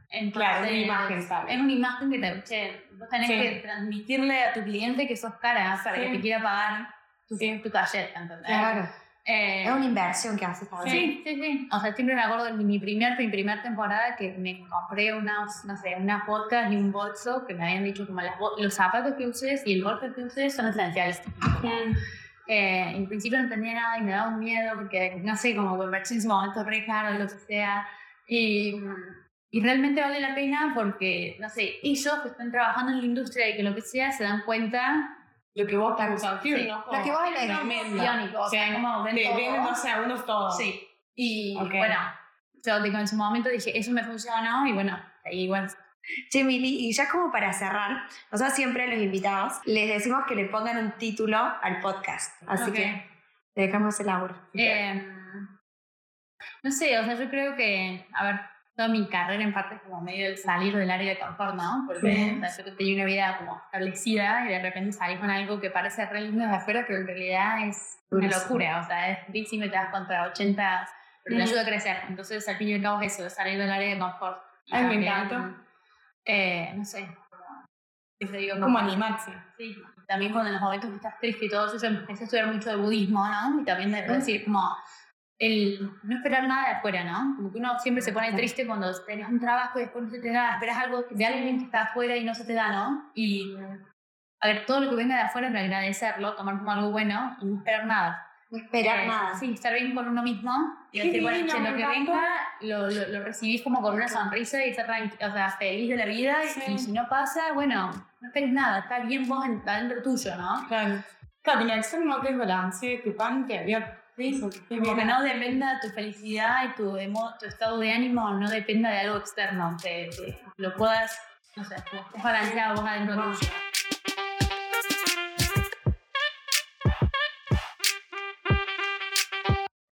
Entonces, Claro, es una imagen, ¿sabes? Es una imagen que te. Che, vos tenés Sí. que transmitirle a tu cliente que sos cara para Sí. que te quiera pagar tu, Sí. tu ¿entendés? Claro. Eh, Es una inversión que haces también. Sí, sí, sí. O sea, siempre me acuerdo de mi primer, mi primer temporada que me compré unas, no sé, unas botas y un bolso que me habían dicho como las los zapatos que uses y el bolso que uses son esenciales. Eh, en principio no entendía nada y me daba un miedo porque, no sé, como convertirse en su momento re caro, lo que sea. Y, y realmente vale la pena porque, no sé, ellos que están trabajando en la industria y que lo que sea se dan cuenta Lo que vos estás Sí, usando. Lo que vos elegís. biónico, o sea, como ven Te todo. ven en dos segundos todo. Sí. Y Ok. bueno, yo digo, en su momento dije, eso me funcionó y bueno, ahí igual. Che, Mili, y ya como para cerrar, nosotros siempre a los invitados les decimos que le pongan un título al podcast. Así Ok. que le dejamos el laburo. Eh, no sé, o sea, yo creo que, a ver, toda mi carrera en parte como medio el salir del área de confort, ¿no? Porque o sea, yo tenía una vida como establecida y de repente salís con algo que parece re lindo de afuera, pero en realidad es una locura, o sea, es durísimo y te das contra 80, pero te ayuda a crecer. Entonces, al fin y al cabo es eso, de salir del área de confort. Ay, me encanta. Eh, no sé, como, te digo, Como animarse. Sí, también cuando en los momentos que estás triste y todo eso, yo empecé a estudiar mucho de budismo, ¿no? Y también de decir, como, el no esperar nada de afuera, ¿no? Como que uno siempre se pone triste cuando tenés un trabajo y después no se te da, esperas algo de alguien que está afuera y no se te da, ¿no? Y, a ver, todo lo que venga de afuera, agradecerlo, tomar como algo bueno y no esperar nada. No esperar Eh, nada. Sí, estar bien con uno mismo y decir, bueno, che, lo que venga lo, lo, lo recibís como con una sonrisa y estar o sea, feliz de la vida Sí. y si no pasa, bueno, no esperes nada, está bien vos en- adentro tuyo, ¿no? Claro. Claro, tenía que ser un desbalance que pan que había Sí, como que no dependa tu felicidad y tu, emo- tu estado de ánimo, no dependa de algo externo, que, que lo puedas, no sé, vos balanceado vos adentro tuyo.